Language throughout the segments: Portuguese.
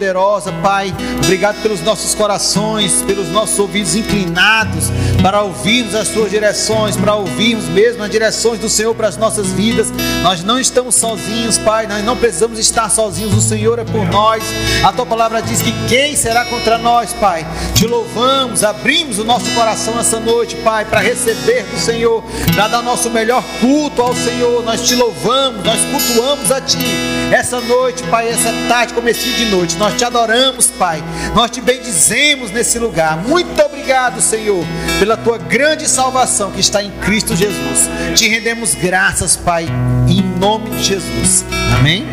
poderosa, Pai. Obrigado pelos nossos corações, pelos nossos ouvidos inclinados para ouvirmos as tuas direções, para ouvirmos mesmo as direções do Senhor para as nossas vidas. Nós não estamos sozinhos, Pai. Nós não precisamos estar sozinhos. O Senhor é por nós. A tua palavra diz que quem será contra nós, Pai? Te louvamos, abrimos o nosso coração essa noite, Pai, para receber do Senhor, para dar nosso melhor culto ao Senhor. Nós te louvamos, nós cultuamos a Ti. Essa noite, Pai, essa tarde, comecinho de noite, nós te adoramos, Pai. Nós te bendizemos nesse lugar. Muito obrigado, Senhor, pela tua grande salvação que está em Cristo Jesus. Te rendemos graças, Pai, em nome de Jesus. Amém.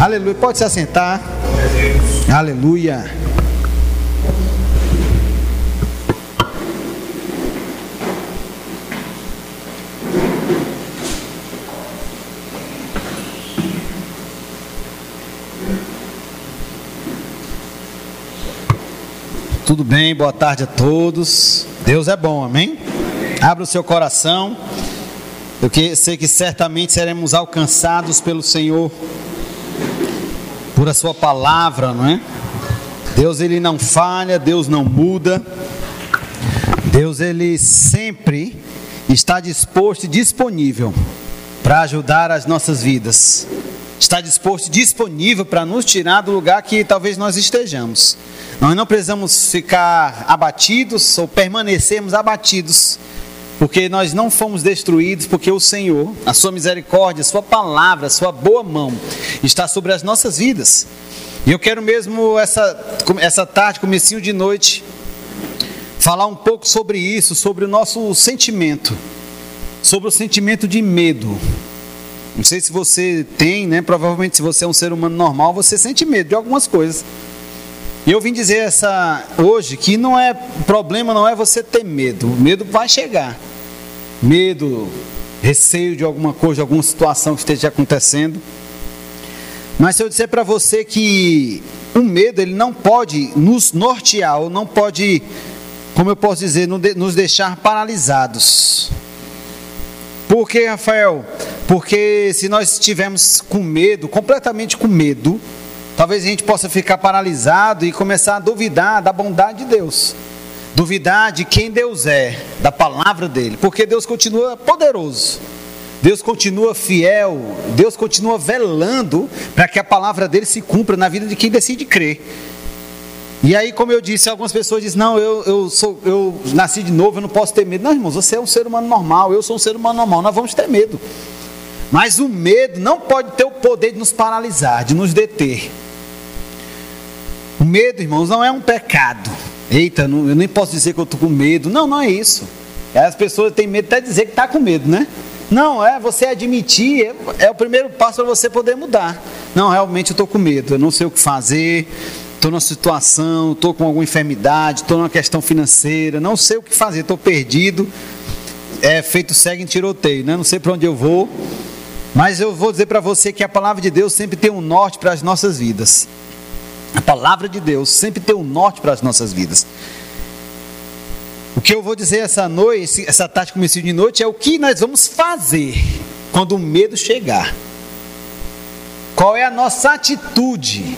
Aleluia. Pode se assentar. Aleluia. Tudo bem? Boa tarde a todos. Deus é bom, amém? Abra o seu coração. Eu sei que certamente seremos alcançados pelo Senhor por a sua palavra, não é? Deus ele não falha, Deus não muda. Deus ele sempre está disposto e disponível para ajudar as nossas vidas. Está disposto disponível para nos tirar do lugar que talvez nós estejamos. Nós não precisamos ficar abatidos ou permanecermos abatidos, porque nós não fomos destruídos, porque o Senhor, a sua misericórdia, a sua palavra, a sua boa mão está sobre as nossas vidas. E eu quero mesmo essa, essa tarde, comecinho de noite, falar um pouco sobre isso, sobre o nosso sentimento, sobre o sentimento de medo. Não sei se você tem, né? Provavelmente se você é um ser humano normal, você sente medo de algumas coisas. E eu vim dizer essa hoje que não é problema, não é você ter medo. O medo vai chegar. Medo, receio de alguma coisa, de alguma situação que esteja acontecendo. Mas se eu disser para você que o medo ele não pode nos nortear ou não pode, como eu posso dizer, nos deixar paralisados. Por que, Rafael? Porque se nós estivermos com medo, completamente com medo, Talvez a gente possa ficar paralisado e começar a duvidar da bondade de Deus. Duvidar de quem Deus é, da palavra dele, porque Deus continua poderoso. Deus continua fiel, Deus continua velando para que a palavra dele se cumpra na vida de quem decide crer. E aí, como eu disse, algumas pessoas dizem: Não, eu, eu, sou, eu nasci de novo, eu não posso ter medo. Não, irmãos, você é um ser humano normal, eu sou um ser humano normal, nós vamos ter medo. Mas o medo não pode ter o poder de nos paralisar, de nos deter. O medo, irmãos, não é um pecado. Eita, não, eu nem posso dizer que eu estou com medo. Não, não é isso. As pessoas têm medo até de dizer que está com medo, né? Não, é você admitir, é, é o primeiro passo para você poder mudar. Não, realmente eu estou com medo, eu não sei o que fazer, estou numa situação, estou com alguma enfermidade, estou numa questão financeira, não sei o que fazer, estou perdido. É feito cego em tiroteio, né? não sei para onde eu vou. Mas eu vou dizer para você que a palavra de Deus sempre tem um norte para as nossas vidas. A palavra de Deus sempre tem um norte para as nossas vidas. O que eu vou dizer essa noite, essa tarde começo de noite, é o que nós vamos fazer quando o medo chegar. Qual é a nossa atitude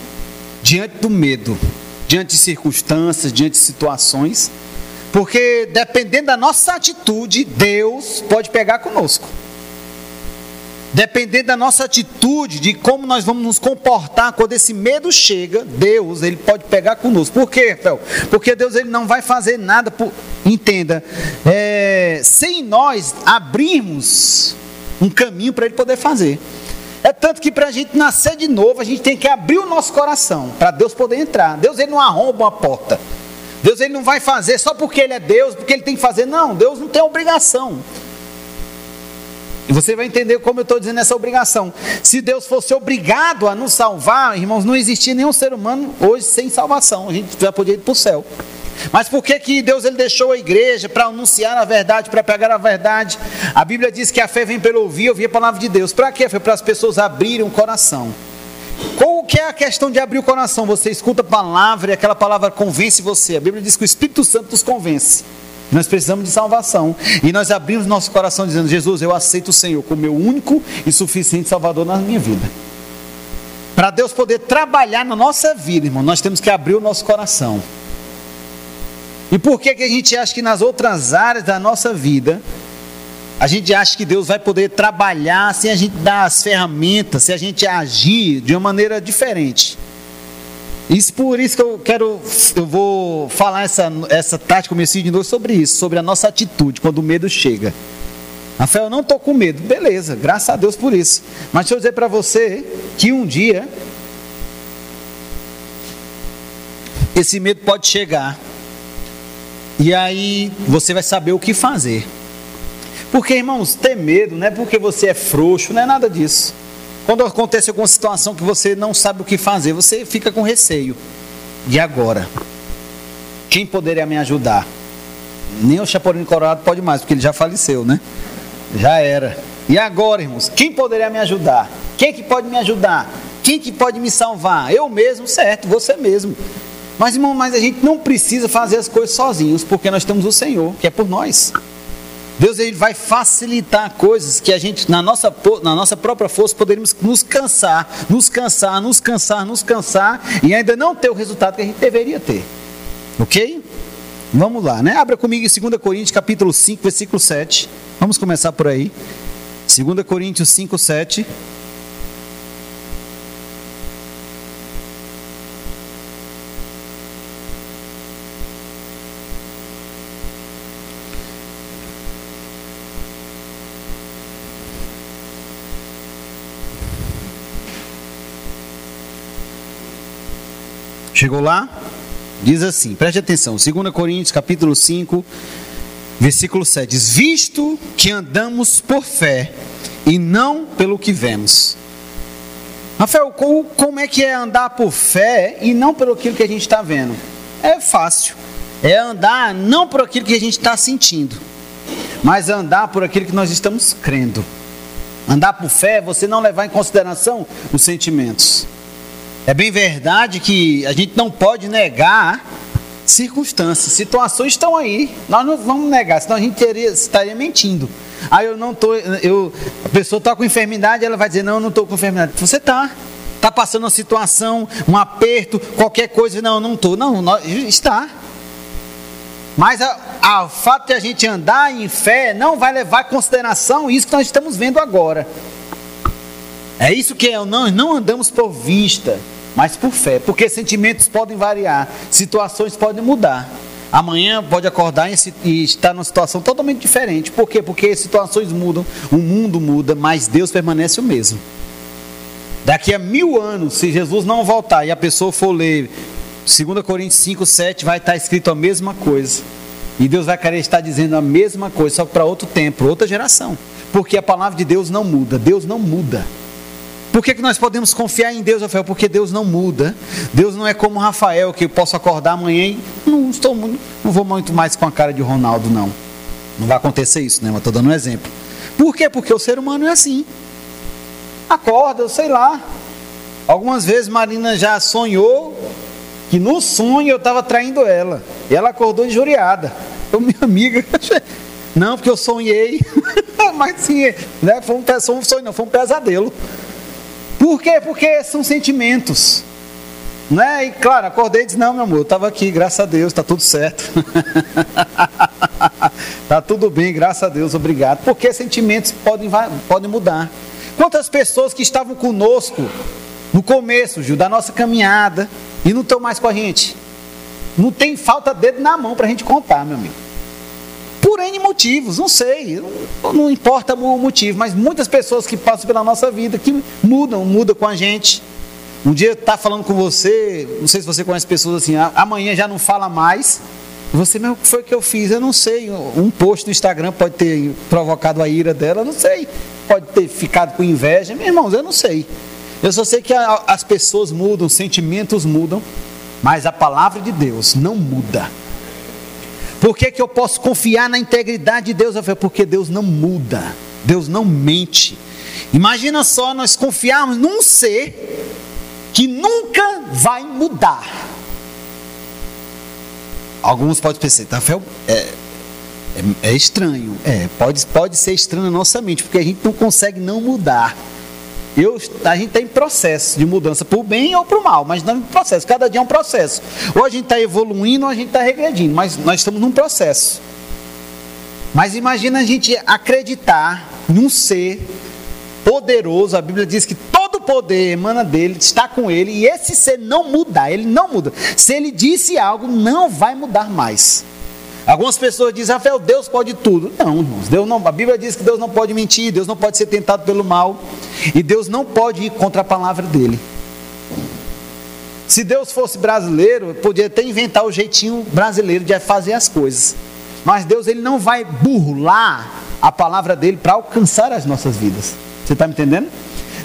diante do medo, diante de circunstâncias, diante de situações? Porque dependendo da nossa atitude, Deus pode pegar conosco. Dependendo da nossa atitude, de como nós vamos nos comportar quando esse medo chega, Deus, ele pode pegar conosco. Por quê, Fel? Porque Deus ele não vai fazer nada, por, entenda, é, sem nós abrirmos um caminho para ele poder fazer. É tanto que para a gente nascer de novo, a gente tem que abrir o nosso coração para Deus poder entrar. Deus ele não arromba uma porta. Deus ele não vai fazer só porque ele é Deus, porque ele tem que fazer. Não, Deus não tem obrigação. E você vai entender como eu estou dizendo essa obrigação. Se Deus fosse obrigado a nos salvar, irmãos, não existia nenhum ser humano hoje sem salvação. A gente já podia ir para o céu. Mas por que, que Deus ele deixou a igreja para anunciar a verdade, para pegar a verdade? A Bíblia diz que a fé vem pelo ouvir, ouvir a palavra de Deus. Para quê? Foi para as pessoas abrirem o coração. Qual que é a questão de abrir o coração? Você escuta a palavra e aquela palavra convence você. A Bíblia diz que o Espírito Santo nos convence. Nós precisamos de salvação. E nós abrimos nosso coração dizendo: Jesus, eu aceito o Senhor como meu único e suficiente Salvador na minha vida. para Deus poder trabalhar na nossa vida, irmão, nós temos que abrir o nosso coração. E por que, que a gente acha que nas outras áreas da nossa vida, a gente acha que Deus vai poder trabalhar sem a gente dar as ferramentas, se a gente agir de uma maneira diferente? Isso por isso que eu quero, eu vou falar essa, essa tática, comecei de novo sobre isso, sobre a nossa atitude quando o medo chega. Rafael, eu não estou com medo. Beleza, graças a Deus por isso. Mas deixa eu dizer para você que um dia esse medo pode chegar. E aí você vai saber o que fazer. Porque, irmãos, ter medo não é porque você é frouxo, não é nada disso. Quando acontece alguma situação que você não sabe o que fazer, você fica com receio. E agora? Quem poderia me ajudar? Nem o Chapolin Colorado pode mais, porque ele já faleceu, né? Já era. E agora, irmãos? Quem poderia me ajudar? Quem que pode me ajudar? Quem que pode me salvar? Eu mesmo, certo, você mesmo. Mas, irmão, mas a gente não precisa fazer as coisas sozinhos, porque nós temos o Senhor, que é por nós. Deus ele vai facilitar coisas que a gente, na nossa, na nossa própria força, poderíamos nos cansar, nos cansar, nos cansar, nos cansar e ainda não ter o resultado que a gente deveria ter. Ok? Vamos lá, né? Abra comigo em 2 Coríntios capítulo 5, versículo 7. Vamos começar por aí. 2 Coríntios 5, 7. Chegou lá? Diz assim, preste atenção, 2 Coríntios capítulo 5, versículo 7. Diz, visto que andamos por fé e não pelo que vemos. Rafael, como é que é andar por fé e não pelo que a gente está vendo? É fácil. É andar não por aquilo que a gente está sentindo, mas andar por aquilo que nós estamos crendo. Andar por fé é você não levar em consideração os sentimentos. É bem verdade que a gente não pode negar circunstâncias, situações estão aí. Nós não vamos negar, senão a gente teria, estaria mentindo. Aí eu não tô, eu, a pessoa está com enfermidade, ela vai dizer não, eu não estou com enfermidade. Você está, está passando uma situação, um aperto, qualquer coisa, não, eu não estou, não, nós, está. Mas o fato de a gente andar em fé não vai levar em consideração isso que nós estamos vendo agora. É isso que é, não, não andamos por vista mas por fé, porque sentimentos podem variar, situações podem mudar. Amanhã pode acordar e estar numa situação totalmente diferente. Por quê? Porque situações mudam, o mundo muda, mas Deus permanece o mesmo. Daqui a mil anos, se Jesus não voltar e a pessoa for ler 2 Coríntios 5, 7, vai estar escrito a mesma coisa. E Deus vai querer estar dizendo a mesma coisa, só para outro tempo, outra geração. Porque a palavra de Deus não muda, Deus não muda. Por que, que nós podemos confiar em Deus, Rafael? Porque Deus não muda. Deus não é como Rafael, que eu posso acordar amanhã e não, estou, não vou muito mais com a cara de Ronaldo, não. Não vai acontecer isso, né? Mas estou dando um exemplo. Por quê? Porque o ser humano é assim. Acorda, sei lá. Algumas vezes Marina já sonhou que no sonho eu estava traindo ela. E ela acordou injuriada. Eu, minha amiga, não, porque eu sonhei. Mas sim, né? foi, um, foi um sonho, não, foi um pesadelo. Por quê? Porque são sentimentos. Né? E claro, acordei e disse: Não, meu amor, eu estava aqui, graças a Deus, está tudo certo. Está tudo bem, graças a Deus, obrigado. Porque sentimentos podem, podem mudar. Quantas pessoas que estavam conosco no começo, Gil, da nossa caminhada e não estão mais com a gente? Não tem falta dedo na mão para a gente contar, meu amigo por N motivos, não sei, não, importa o motivo, mas muitas pessoas que passam pela nossa vida, que mudam, mudam com a gente. Um dia está falando com você, não sei se você conhece pessoas assim, amanhã já não fala mais. Você, meu, o que foi que eu fiz? Eu não sei. Um post no Instagram pode ter provocado a ira dela, não sei. Pode ter ficado com inveja. Meus irmãos, eu não sei. Eu só sei que a, as pessoas mudam, sentimentos mudam, mas a palavra de Deus não muda. Por que, que eu posso confiar na integridade de Deus? Porque Deus não muda, Deus não mente. Imagina só nós confiarmos num ser que nunca vai mudar. Alguns podem pensar, Rafael, é, é, é, estranho. É, pode, pode ser estranho na nossa mente, porque a gente não consegue não mudar. Eu, a gente está em processo de mudança, para o bem ou para o mal, mas não em processo. Cada dia é um processo. Ou a gente está evoluindo ou a gente está regredindo, mas nós estamos num processo. Mas imagina a gente acreditar num ser poderoso. A Bíblia diz que todo poder emana dele, está com ele, e esse ser não muda, ele não muda. Se ele disse algo, não vai mudar mais. Algumas pessoas dizem, Rafael, Deus pode tudo. Não, irmãos, Deus não, a Bíblia diz que Deus não pode mentir, Deus não pode ser tentado pelo mal, e Deus não pode ir contra a palavra dele. Se Deus fosse brasileiro, podia até inventar o jeitinho brasileiro de fazer as coisas. Mas Deus ele não vai burlar a palavra dele para alcançar as nossas vidas. Você está me entendendo?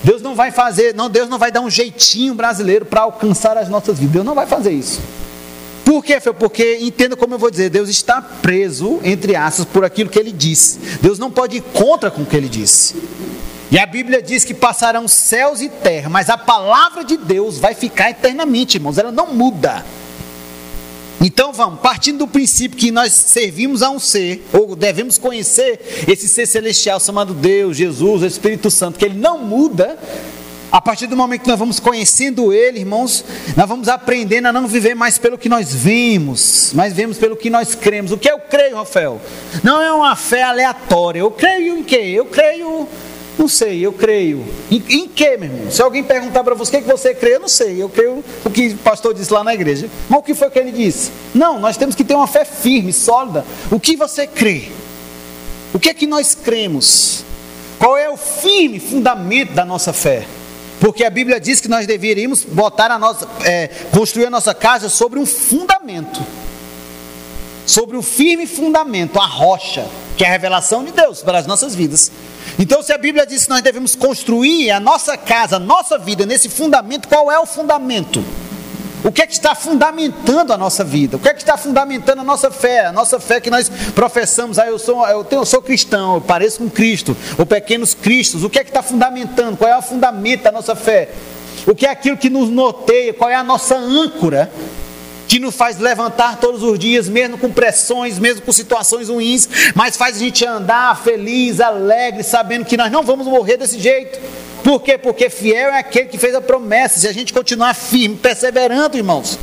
Deus não vai fazer, não, Deus não vai dar um jeitinho brasileiro para alcançar as nossas vidas. Deus não vai fazer isso. Por quê? Porque, entenda como eu vou dizer, Deus está preso, entre aspas, por aquilo que ele disse. Deus não pode ir contra com o que ele disse. E a Bíblia diz que passarão céus e terra, mas a palavra de Deus vai ficar eternamente, irmãos, ela não muda. Então vamos, partindo do princípio que nós servimos a um ser, ou devemos conhecer esse ser celestial chamado Deus, Jesus, o Espírito Santo, que ele não muda, a partir do momento que nós vamos conhecendo Ele, irmãos, nós vamos aprendendo a não viver mais pelo que nós vemos, mas vemos pelo que nós cremos. O que eu creio, Rafael? Não é uma fé aleatória. Eu creio em quê? Eu creio, não sei, eu creio. Em, em quê, meu irmão? Se alguém perguntar para você o que você crê, eu não sei. Eu creio o que o pastor disse lá na igreja. Mas o que foi que ele disse? Não, nós temos que ter uma fé firme, sólida. O que você crê? O que é que nós cremos? Qual é o firme fundamento da nossa fé? Porque a Bíblia diz que nós deveríamos botar a nossa, é, construir a nossa casa sobre um fundamento, sobre um firme fundamento, a rocha, que é a revelação de Deus para as nossas vidas. Então, se a Bíblia diz que nós devemos construir a nossa casa, a nossa vida nesse fundamento, qual é o fundamento? O que é que está fundamentando a nossa vida? O que é que está fundamentando a nossa fé? A nossa fé que nós professamos, ah, eu sou, eu, tenho, eu sou cristão, eu pareço com Cristo, ou pequenos cristos. O que é que está fundamentando? Qual é o fundamento da nossa fé? O que é aquilo que nos noteia? Qual é a nossa âncora? que nos faz levantar todos os dias, mesmo com pressões, mesmo com situações ruins, mas faz a gente andar feliz, alegre, sabendo que nós não vamos morrer desse jeito. Por quê? Porque fiel é aquele que fez a promessa. Se a gente continuar firme, perseverando, irmãos.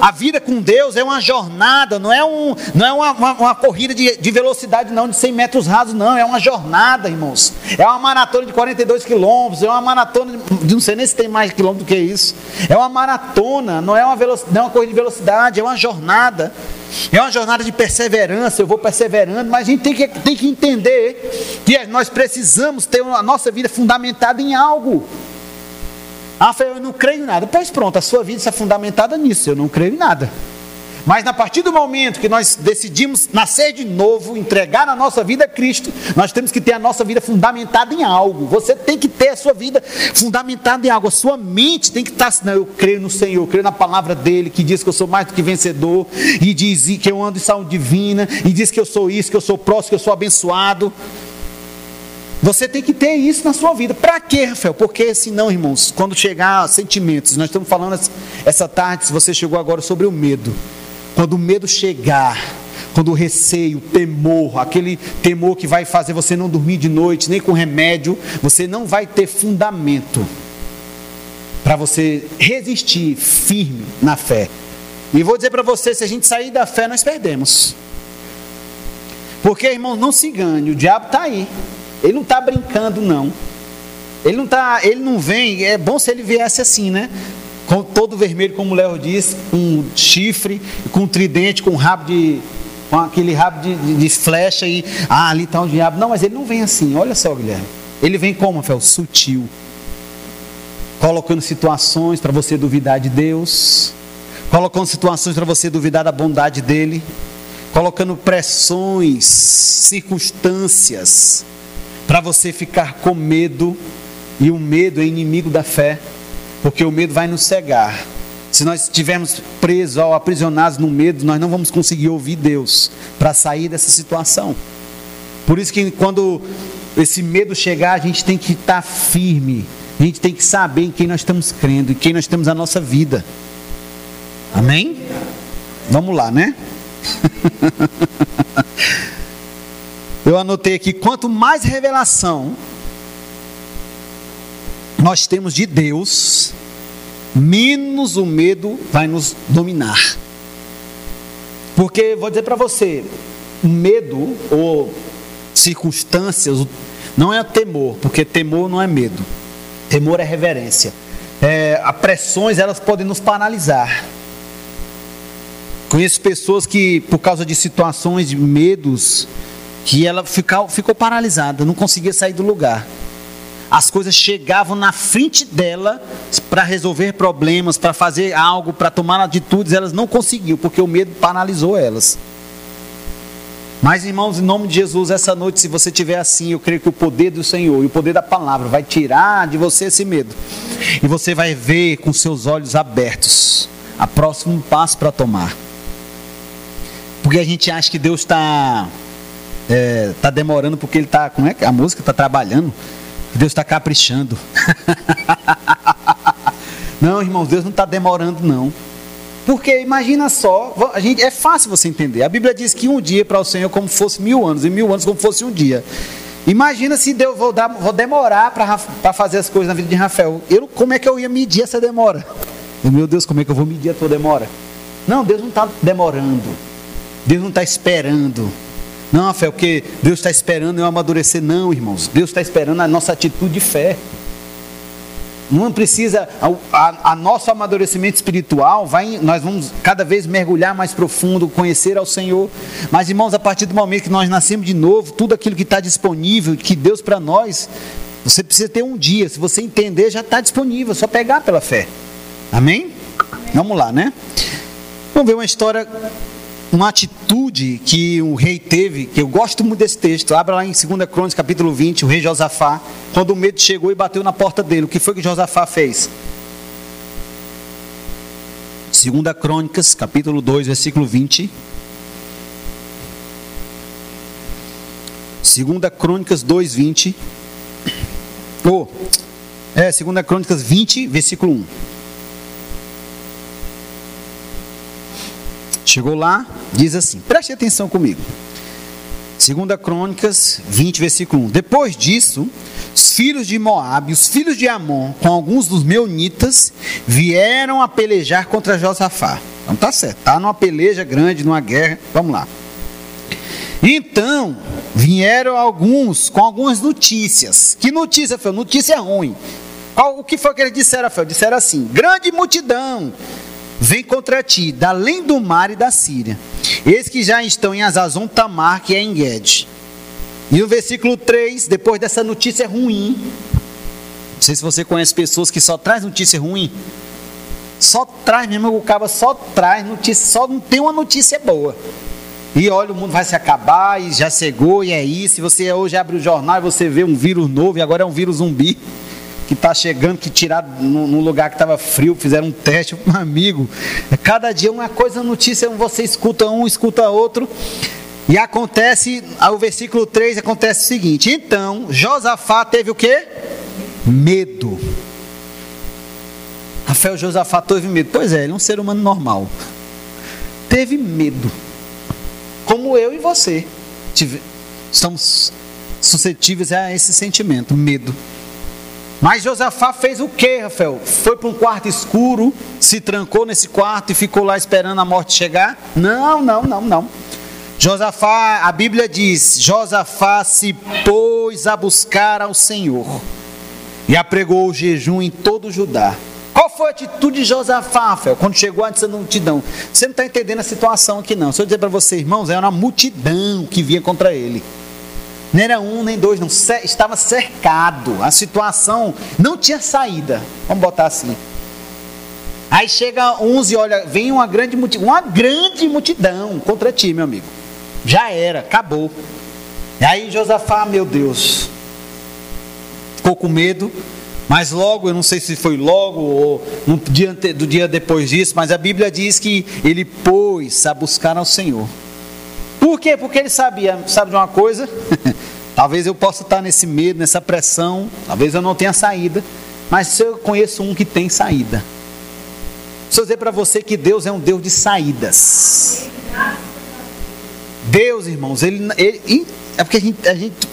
A vida com Deus é uma jornada, não é, um, não é uma, uma, uma corrida de, de, velocidade, não, de 100 metros rasos, não. É uma jornada, irmãos. É uma maratona de 42 quilômetros, é uma maratona, de, não sei nem se tem mais quilômetro do que isso. É uma maratona, não é uma, não é uma corrida de velocidade, é uma jornada. É uma jornada de perseverança, eu vou perseverando, mas a gente tem que, tem que entender que nós precisamos ter a nossa vida fundamentada em algo. Ah, eu não creio em nada. Pois pronto, a sua vida está fundamentada nisso, eu não creio em nada. Mas a partir do momento que nós decidimos nascer de novo, entregar a nossa vida a Cristo, nós temos que ter a nossa vida fundamentada em algo. Você tem que ter a sua vida fundamentada em algo. A sua mente tem que estar assim, não, eu creio no Senhor, eu creio na palavra dele, que diz que eu sou mais do que vencedor, e diz que eu ando em saúde divina, e diz que eu sou isso, que eu sou próximo, que eu sou abençoado. Você tem que ter isso na sua vida. Para quê, Rafael? Porque senão, irmãos, quando chegar sentimentos, nós estamos falando essa tarde, se você chegou agora sobre o medo. Quando o medo chegar, quando o receio, o temor, aquele temor que vai fazer você não dormir de noite, nem com remédio, você não vai ter fundamento para você resistir firme na fé. E vou dizer para você: se a gente sair da fé, nós perdemos. Porque, irmão, não se engane, o diabo está aí. Ele não está brincando, não. Ele não tá, ele não vem. É bom se ele viesse assim, né? Com todo vermelho, como o Léo disse, com chifre, com tridente, com rabo de. com aquele rabo de, de, de flecha e. Ah, ali está o diabo. Não, mas ele não vem assim, olha só, Guilherme. Ele vem como, Rafael? Sutil. Colocando situações para você duvidar de Deus. Colocando situações para você duvidar da bondade dele. Colocando pressões, circunstâncias, para você ficar com medo. E o medo é inimigo da fé porque o medo vai nos cegar. Se nós estivermos presos ou aprisionados no medo, nós não vamos conseguir ouvir Deus para sair dessa situação. Por isso que quando esse medo chegar, a gente tem que estar firme. A gente tem que saber em quem nós estamos crendo, em quem nós temos a nossa vida. Amém? Vamos lá, né? Eu anotei aqui: quanto mais revelação nós temos de Deus, menos o medo vai nos dominar. Porque, vou dizer para você, o medo ou circunstâncias não é temor, porque temor não é medo. Temor é reverência. É, as pressões elas podem nos paralisar. Conheço pessoas que, por causa de situações de medos, que ela ficou, ficou paralisada, não conseguia sair do lugar. As coisas chegavam na frente dela para resolver problemas, para fazer algo, para tomar atitudes, elas não conseguiam, porque o medo paralisou elas. Mas, irmãos, em nome de Jesus, essa noite, se você tiver assim, eu creio que o poder do Senhor e o poder da palavra vai tirar de você esse medo. E você vai ver com seus olhos abertos a próximo passo para tomar. Porque a gente acha que Deus está é, tá demorando porque ele está, como é que a música está trabalhando? Deus está caprichando. não, irmãos, Deus não está demorando não. Porque imagina só, a gente, é fácil você entender. A Bíblia diz que um dia para o Senhor como fosse mil anos, e mil anos como fosse um dia. Imagina se Deus vou, dar, vou demorar para fazer as coisas na vida de Rafael. Eu, como é que eu ia medir essa demora? Eu, meu Deus, como é que eu vou medir a tua demora? Não, Deus não está demorando. Deus não está esperando. Não, Rafael, porque Deus está esperando eu amadurecer. Não, irmãos. Deus está esperando a nossa atitude de fé. Não precisa, a, a, a, nosso amadurecimento espiritual, vai, nós vamos cada vez mergulhar mais profundo, conhecer ao Senhor. Mas, irmãos, a partir do momento que nós nascemos de novo, tudo aquilo que está disponível, que Deus para nós, você precisa ter um dia. Se você entender, já está disponível, é só pegar pela fé. Amém? Amém? Vamos lá, né? Vamos ver uma história uma atitude que o rei teve, que eu gosto muito desse texto. Abra lá em 2 Crônicas, capítulo 20, o rei Josafá, quando o medo chegou e bateu na porta dele. O que foi que Josafá fez? 2 Crônicas, capítulo 2, versículo 20. 2 Crônicas 2, 20. Oh, é, 2 Crônicas 20, versículo 1. Chegou lá, diz assim: preste atenção comigo. Segunda Crônicas 20, versículo 1. Depois disso, os filhos de Moabe, os filhos de Amon, com alguns dos meunitas, vieram a pelejar contra Josafá. Então tá certo, tá numa peleja grande, numa guerra. Vamos lá. Então, vieram alguns com algumas notícias. Que notícia foi? Notícia ruim. O que foi que eles disseram, Fel? Disseram assim: grande multidão vem contra ti, da além do mar e da Síria. Eis que já estão em Azazon Tamar, que é em Guedes. E no versículo 3, depois dessa notícia ruim, não sei se você conhece pessoas que só traz notícia ruim. Só traz mesmo, o cabo só traz notícia, só não tem uma notícia boa. E olha, o mundo vai se acabar, e já chegou, e é isso. E você hoje abre o jornal e você vê um vírus novo, e agora é um vírus zumbi que está chegando, que tiraram num lugar que estava frio, fizeram um teste, um amigo. Cada dia uma coisa, notícia, você escuta um, escuta outro. E acontece, o versículo 3 acontece o seguinte: Então, Josafá teve o que? Medo. Rafael Josafá teve medo. Pois é, ele é um ser humano normal. Teve medo. Como eu e você. Estamos suscetíveis a esse sentimento, medo. Mas Josafá fez o que, Rafael? Foi para um quarto escuro, se trancou nesse quarto e ficou lá esperando a morte chegar? Não, não, não, não. Josafá, a Bíblia diz: Josafá se pôs a buscar ao Senhor e apregou o jejum em todo o Judá. Qual foi a atitude de Josafá, Rafael, quando chegou antes da multidão? Você não está entendendo a situação aqui, não. Se eu dizer para você, irmãos, era uma multidão que vinha contra ele. Não era um nem dois, não. Estava cercado. A situação não tinha saída. Vamos botar assim. Aí chega uns e olha, vem uma grande multidão, uma grande multidão contra ti, meu amigo. Já era, acabou. E aí Josafá, meu Deus, ficou com medo, mas logo, eu não sei se foi logo ou no dia, do dia depois disso, mas a Bíblia diz que ele pôs a buscar ao Senhor. Por quê? Porque ele sabia, sabe de uma coisa? talvez eu possa estar nesse medo, nessa pressão, talvez eu não tenha saída, mas se eu conheço um que tem saída. Deixa eu dizer para você que Deus é um Deus de saídas. Deus, irmãos, ele, ele é porque a gente, a gente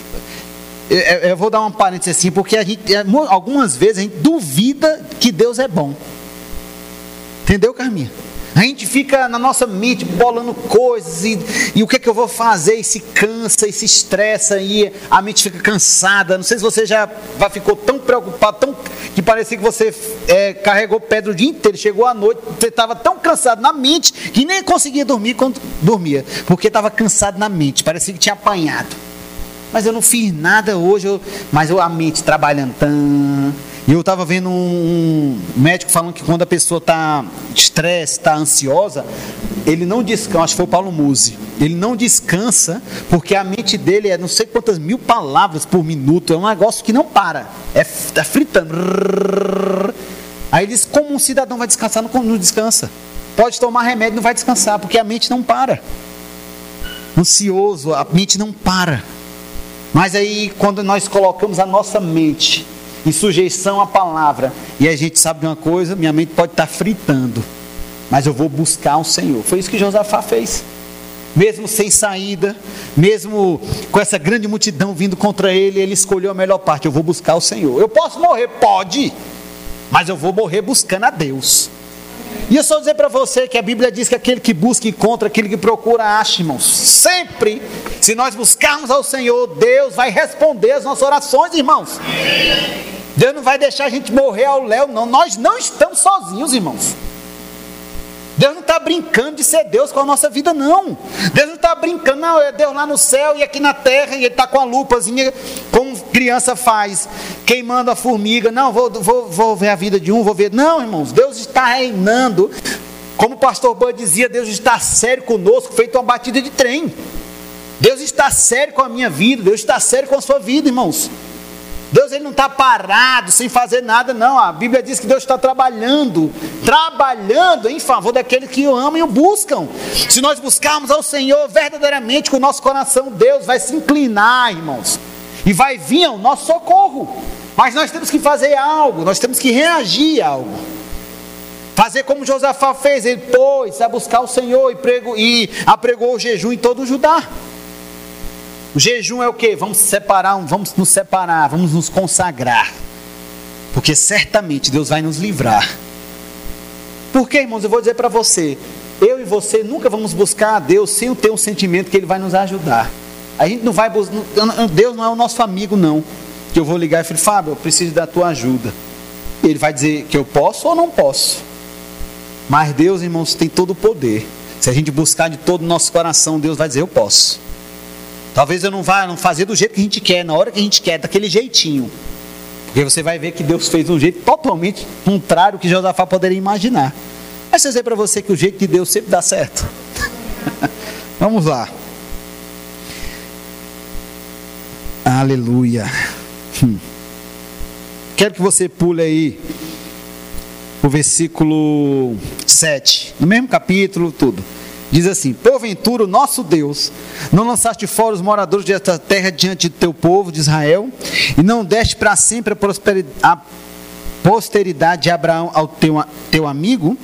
eu, eu vou dar um parênteses assim, porque a gente, é, algumas vezes a gente duvida que Deus é bom. Entendeu, Carminha? A gente fica na nossa mente bolando coisas e, e o que é que eu vou fazer e se cansa e se estressa e a mente fica cansada. Não sei se você já ficou tão preocupado, tão, que parecia que você é, carregou pedra o dia inteiro, chegou à noite, você estava tão cansado na mente que nem conseguia dormir quando dormia, porque estava cansado na mente, parecia que tinha apanhado. Mas eu não fiz nada hoje, eu, mas eu, a mente trabalhando. Tão, e eu estava vendo um, médico falando que quando a pessoa está estresse, está ansiosa, ele não descansa, acho que foi o Paulo Musi, ele não descansa porque a mente dele é não sei quantas mil palavras por minuto, é um negócio que não para, é, é fritando. Aí ele diz, como um cidadão vai descansar? Não, não descansa. Pode tomar remédio, não vai descansar, porque a mente não para. Ansioso, a mente não para. Mas aí, quando nós colocamos a nossa mente em sujeição à palavra. E a gente sabe de uma coisa: minha mente pode estar fritando, mas eu vou buscar o Senhor. Foi isso que Josafá fez. Mesmo sem saída, mesmo com essa grande multidão vindo contra ele, ele escolheu a melhor parte: eu vou buscar o Senhor. Eu posso morrer? Pode, mas eu vou morrer buscando a Deus. E eu só dizer para você que a Bíblia diz que aquele que busca encontra, aquele que procura acha, irmãos. Sempre, se nós buscarmos ao Senhor, Deus vai responder as nossas orações, irmãos. Deus não vai deixar a gente morrer ao léu, não. Nós não estamos sozinhos, irmãos. Deus não está brincando de ser Deus com a nossa vida, não. Deus não está brincando, não, é Deus lá no céu e aqui na terra, e Ele está com a lupazinha, como criança faz, queimando a formiga. Não, vou, vou, vou ver a vida de um, vou ver. Não, irmãos, Deus está reinando. Como o pastor Bud dizia, Deus está sério conosco, feito uma batida de trem. Deus está sério com a minha vida, Deus está sério com a sua vida, irmãos. Deus ele não está parado sem fazer nada, não. A Bíblia diz que Deus está trabalhando, trabalhando em favor daqueles que o amam e o buscam. Se nós buscarmos ao Senhor verdadeiramente com o nosso coração, Deus vai se inclinar, irmãos, e vai vir ao nosso socorro. Mas nós temos que fazer algo, nós temos que reagir a algo. Fazer como Josafá fez, ele pôs a buscar o Senhor e, pregou, e apregou o jejum em todo o Judá. O jejum é o que? Vamos separar, vamos nos separar, vamos nos consagrar. Porque certamente Deus vai nos livrar. Por que, irmãos? Eu vou dizer para você. Eu e você nunca vamos buscar a Deus sem ter um sentimento que Ele vai nos ajudar. A gente não vai buscar. Deus não é o nosso amigo, não. Que eu vou ligar e falar, Fábio, eu preciso da tua ajuda. Ele vai dizer que eu posso ou não posso. Mas Deus, irmãos, tem todo o poder. Se a gente buscar de todo o nosso coração, Deus vai dizer, eu posso. Talvez eu não vá não fazer do jeito que a gente quer, na hora que a gente quer, daquele jeitinho. Porque você vai ver que Deus fez um jeito totalmente contrário ao que Josafá poderia imaginar. Mas eu dizer para você que o jeito de Deus sempre dá certo. Vamos lá. Aleluia. Hum. Quero que você pule aí o versículo 7, no mesmo capítulo, tudo. Diz assim: Porventura, o nosso Deus, não lançaste fora os moradores desta terra diante do teu povo de Israel, e não deste para sempre a, a posteridade de Abraão ao teu, teu amigo,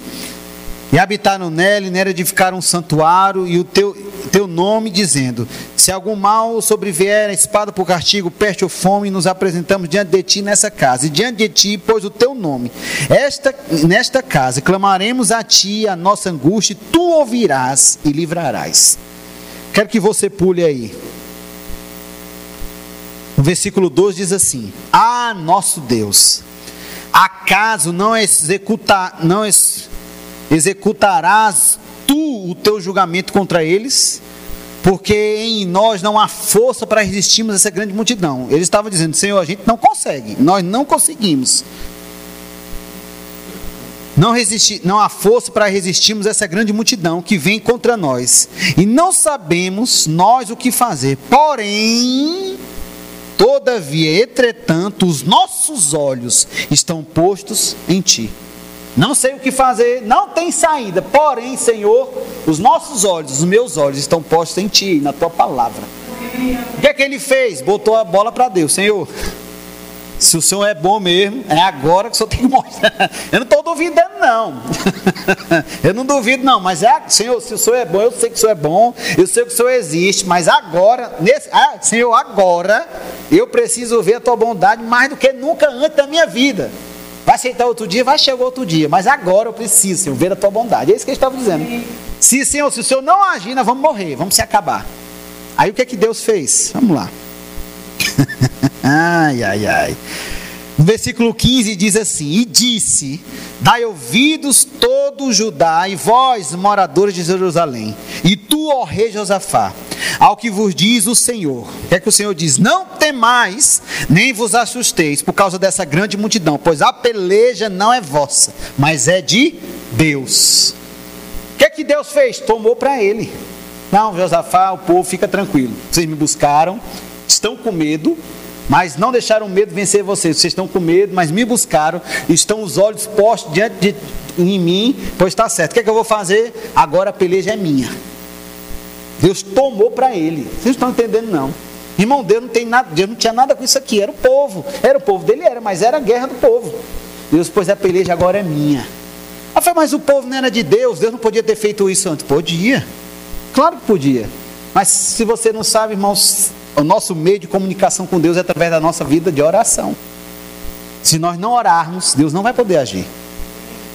e habitaram nela, e nela edificaram um santuário, e o teu, teu nome, dizendo: Se algum mal sobrevier, espada por castigo, peste ou fome, nos apresentamos diante de ti nessa casa, e diante de ti, pois o teu nome. Esta, nesta casa clamaremos a ti a nossa angústia, e tu ouvirás e livrarás. Quero que você pule aí. O versículo 2 diz assim: Ah, nosso Deus, acaso não executar, não executar executarás tu o teu julgamento contra eles, porque em nós não há força para resistirmos a essa grande multidão. Eles estavam dizendo: Senhor, a gente não consegue, nós não conseguimos. Não, resistir, não há força para resistirmos a essa grande multidão que vem contra nós. E não sabemos nós o que fazer. Porém, todavia, entretanto, os nossos olhos estão postos em Ti. Não sei o que fazer, não tem saída. Porém, Senhor, os nossos olhos, os meus olhos estão postos em Ti, na Tua palavra. O que é que ele fez? Botou a bola para Deus, Senhor. se o Senhor é bom mesmo, é agora que o Senhor tem que mostrar. Eu não estou duvidando, não. Eu não duvido, não. Mas é, Senhor, se o Senhor é bom, eu sei que o Senhor é bom, eu sei que o Senhor existe, mas agora, nesse, ah, Senhor, agora eu preciso ver a tua bondade mais do que nunca antes da minha vida. Vai aceitar outro dia, vai chegar outro dia, mas agora eu preciso, Senhor, ver a tua bondade. É isso que ele estava dizendo. Se, Senhor, se o Senhor não agir, nós vamos morrer, vamos se acabar. Aí o que é que Deus fez? Vamos lá. ai, ai, ai. No versículo 15 diz assim: E disse: Dai ouvidos todo Judá e vós, moradores de Jerusalém, e tu, ó rei Josafá, ao que vos diz o Senhor. O que é que o Senhor diz? Não temais, nem vos assusteis por causa dessa grande multidão, pois a peleja não é vossa, mas é de Deus. O que é que Deus fez? Tomou para ele. Não, Josafá, o povo fica tranquilo. Vocês me buscaram, estão com medo, mas não deixaram o medo vencer vocês. Vocês estão com medo, mas me buscaram, estão os olhos postos diante de em mim, pois está certo. O que é que eu vou fazer? Agora a peleja é minha. Deus tomou para ele. Vocês não estão entendendo, não. Irmão, Deus não, tem nada, Deus não tinha nada com isso aqui. Era o povo. Era o povo dele, era, mas era a guerra do povo. Deus, pois a peleja agora é minha. Eu falei, mas o povo não era de Deus, Deus não podia ter feito isso antes. Podia. Claro que podia. Mas se você não sabe, irmãos, o nosso meio de comunicação com Deus é através da nossa vida de oração. Se nós não orarmos, Deus não vai poder agir.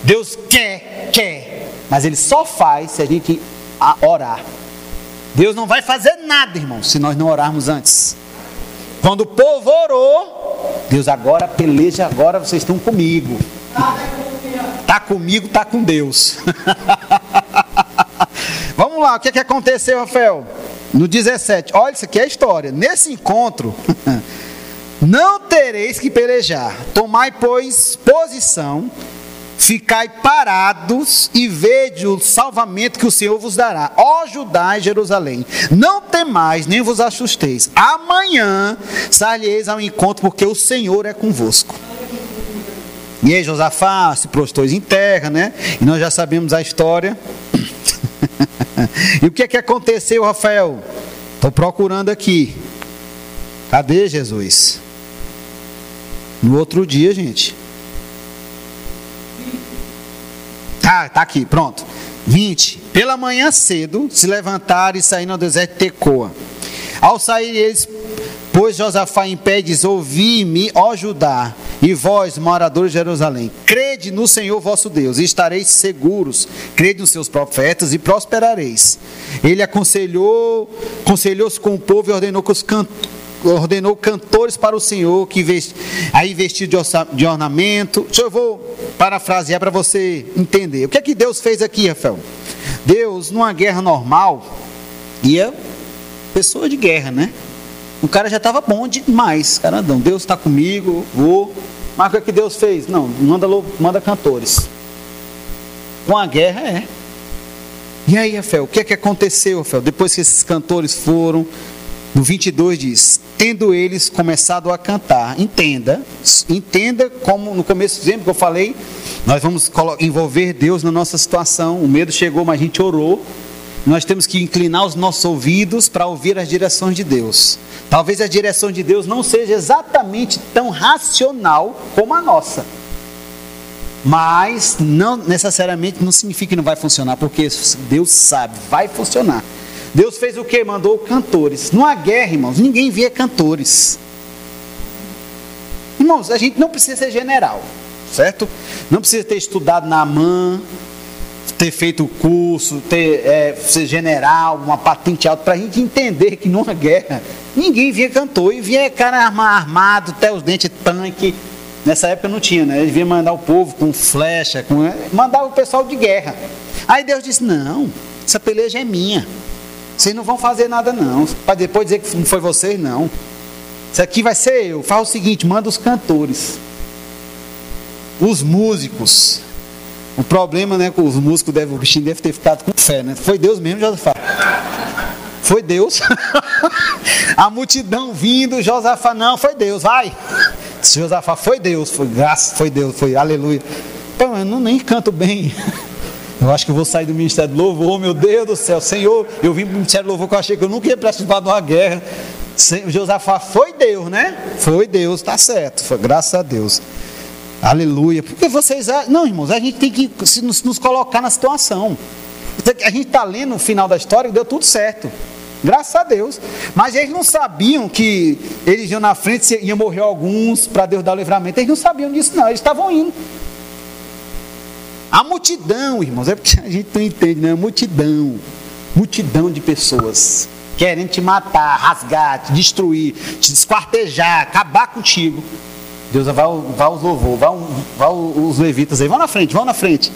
Deus quer, quer, mas Ele só faz se a gente orar. Deus não vai fazer nada, irmão, se nós não orarmos antes. Quando o povo orou, Deus agora peleja, agora vocês estão comigo. Está comigo, está com Deus. Vamos lá, o que, é que aconteceu, Rafael? No 17, olha, isso aqui é a história. Nesse encontro, não tereis que pelejar. Tomai, pois, posição, ficai parados e vede o salvamento que o Senhor vos dará. Ó Judá e Jerusalém, não temais, nem vos assusteis. Amanhã sairei ao encontro, porque o Senhor é convosco. E aí Josafá se prostrou em terra, né? E nós já sabemos a história. e o que é que aconteceu, Rafael? Estou procurando aqui. Cadê Jesus? No outro dia, gente. Tá, tá aqui, pronto. 20. Pela manhã cedo se levantaram e saíram ao deserto de Tecoa. Ao sair eles, pôs Josafá em pé diz: Ouvi-me, ó Judá, e vós, moradores de Jerusalém, crede no Senhor vosso Deus, e estareis seguros, crede nos seus profetas e prosperareis. Ele aconselhou, aconselhou-se com o povo e ordenou que os ordenou cantores para o Senhor, que vest... aí vestido de ornamento. Eu vou parafrasear para você entender. O que é que Deus fez aqui, Rafael? Deus, numa guerra normal, ia pessoa de guerra, né? O cara já estava bom demais. Cara, não, Deus está comigo, vou. Mas o que, é que Deus fez? Não, manda, manda cantores. Com a guerra é. E aí, Rafael, o que é que aconteceu, Rafael? Depois que esses cantores foram, no 22 diz: Tendo eles começado a cantar, entenda, entenda como no começo do exemplo que eu falei, nós vamos envolver Deus na nossa situação. O medo chegou, mas a gente orou. Nós temos que inclinar os nossos ouvidos para ouvir as direções de Deus. Talvez a direção de Deus não seja exatamente tão racional como a nossa. Mas não necessariamente não significa que não vai funcionar, porque Deus sabe, vai funcionar. Deus fez o que? Mandou cantores. Numa guerra, irmãos, ninguém via cantores. Irmãos, a gente não precisa ser general, certo? Não precisa ter estudado na mão ter feito o curso, ter, é, ser general, uma patente alta, para a gente entender que numa guerra ninguém via cantor e via cara armado, até os dentes, tanque. Nessa época não tinha, né? Ele vinha mandar o povo com flecha, com... mandava o pessoal de guerra. Aí Deus disse: Não, essa peleja é minha. Vocês não vão fazer nada, não. Para depois dizer que não foi vocês, não. Isso aqui vai ser eu. Faz o seguinte: manda os cantores, os músicos, o problema, né, com os músicos, deve, o bichinho deve ter ficado com fé, né? Foi Deus mesmo, Josafá. Foi Deus. a multidão vindo, Josafá, não, foi Deus, vai. Josafá, foi Deus, foi graça, foi Deus, foi aleluia. Então, eu não, nem canto bem. Eu acho que eu vou sair do Ministério do Louvor, meu Deus do céu, Senhor. Eu vim para o Ministério do Louvor que eu achei que eu nunca ia participar de uma guerra. Josafá foi Deus, né? Foi Deus, tá certo. Foi, graças a Deus. Aleluia. Porque vocês. Não, irmãos, a gente tem que nos, colocar na situação. A gente está lendo o final da história e deu tudo certo. Graças a Deus. Mas eles não sabiam que eles iam na frente, iam morrer alguns para Deus dar o livramento. Eles não sabiam disso, não. Eles estavam indo. A multidão, irmãos, é porque a gente não entende, né? A multidão. Multidão de pessoas querendo te matar, rasgar, te destruir, te desquartejar, acabar contigo. Deus vai, vai os louvor, vai, vai os levitas aí, vão na frente, vão na frente.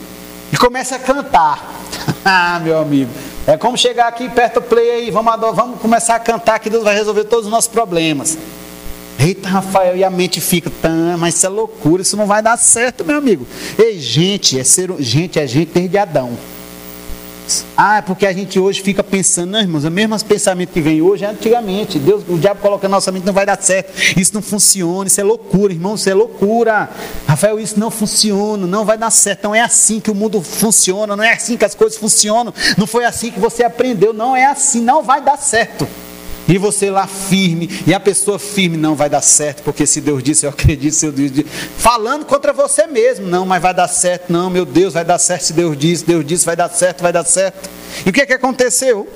E começa a cantar. ah, meu amigo. É como chegar aqui perto do play aí, vamos, vamos começar a cantar que Deus vai resolver todos os nossos problemas. Eita, Rafael, e a mente fica, mas isso é loucura, isso não vai dar certo, meu amigo. Ei, gente, é ser, gente, é gente desde Adão. Ah, é porque a gente hoje fica pensando, não, irmãos, o mesmo pensamento que vem hoje é antigamente. Deus, o diabo coloca na nossa mente, não vai dar certo. Isso não funciona, isso é loucura, irmão, isso é loucura. Rafael, isso não funciona, não vai dar certo. Não é assim que o mundo funciona, não é assim que as coisas funcionam. Não foi assim que você aprendeu, não é assim, não vai dar certo. E você lá firme, e a pessoa firme não vai dar certo, porque se Deus disse, eu acredito, se Deus disse, falando contra você mesmo, não, mas vai dar certo, não, meu Deus, vai dar certo se Deus disse, Deus disse, vai dar certo, vai dar certo. E o que é que aconteceu?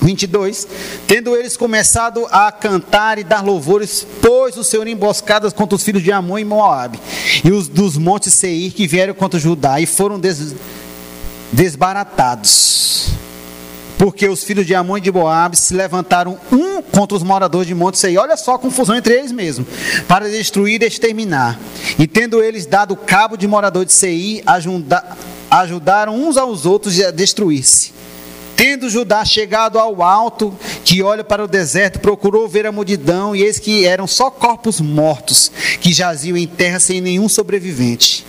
22. Tendo eles começado a cantar e dar louvores, pôs o Senhor emboscadas contra os filhos de Amon e Moabe, e os dos montes Seir que vieram contra Judá, e foram des, desbaratados porque os filhos de Amon e de Moab se levantaram um contra os moradores de Monte Seir. Olha só a confusão entre eles mesmo, para destruir e exterminar. E tendo eles dado cabo de morador de Seir, ajudaram uns aos outros a destruir-se. Tendo Judá chegado ao alto, que olha para o deserto, procurou ver a multidão, e eis que eram só corpos mortos, que jaziam em terra sem nenhum sobrevivente.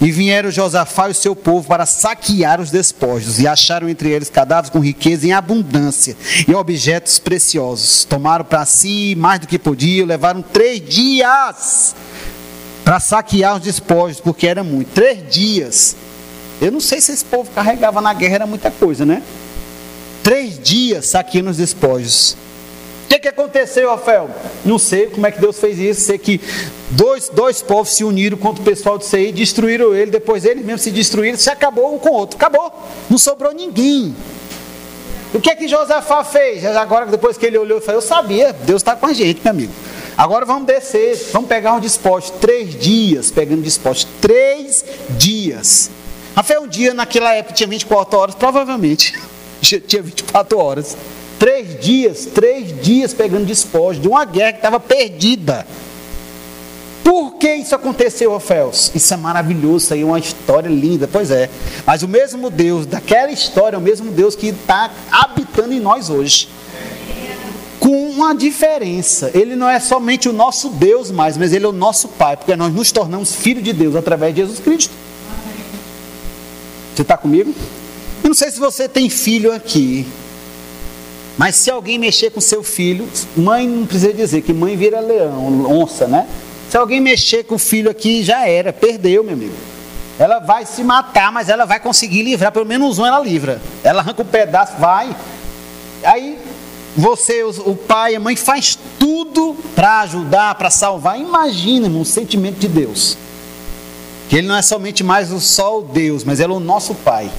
E vieram Josafá e o seu povo para saquear os despojos, e acharam entre eles cadáveres com riqueza em abundância e objetos preciosos. Tomaram para si mais do que podiam, levaram três dias para saquear os despojos, porque era muito. Três dias. Eu não sei se esse povo carregava na guerra, era muita coisa, né? Três dias saqueando os despojos que, que aconteceu, Rafael? Não sei como é que Deus fez isso. Sei que dois, dois povos se uniram contra o pessoal de Sei, destruíram ele, depois eles mesmos se destruíram, se acabou um com o outro. Acabou. Não sobrou ninguém. O que é que Josafá fez? Agora, depois que ele olhou falou, eu sabia, Deus está com a gente, meu amigo. Agora vamos descer, vamos pegar um despojo. Três dias pegando despojo. Três dias. Rafael, um dia naquela época tinha 24 horas, provavelmente. Tinha 24 horas. Três dias, três dias pegando despojo de uma guerra que estava perdida. Por que isso aconteceu, Oféus? Isso é maravilhoso, isso aí é uma história linda, pois é. Mas o mesmo Deus daquela história é o mesmo Deus que está habitando em nós hoje. Com uma diferença. Ele não é somente o nosso Deus mais, mas Ele é o nosso Pai, porque nós nos tornamos filhos de Deus através de Jesus Cristo. Você está comigo? Eu não sei se você tem filho aqui. Mas se alguém mexer com seu filho, mãe não precisa dizer que mãe vira leão, onça, né? Se alguém mexer com o filho aqui, já era, perdeu, meu amigo. Ela vai se matar, mas ela vai conseguir livrar, pelo menos um ela livra. Ela arranca um pedaço, vai. Aí você, o pai, a mãe faz tudo para ajudar, para salvar. Imagina, irmão, o sentimento de Deus. Que ele não é somente mais o só o Deus, mas ele é o nosso pai.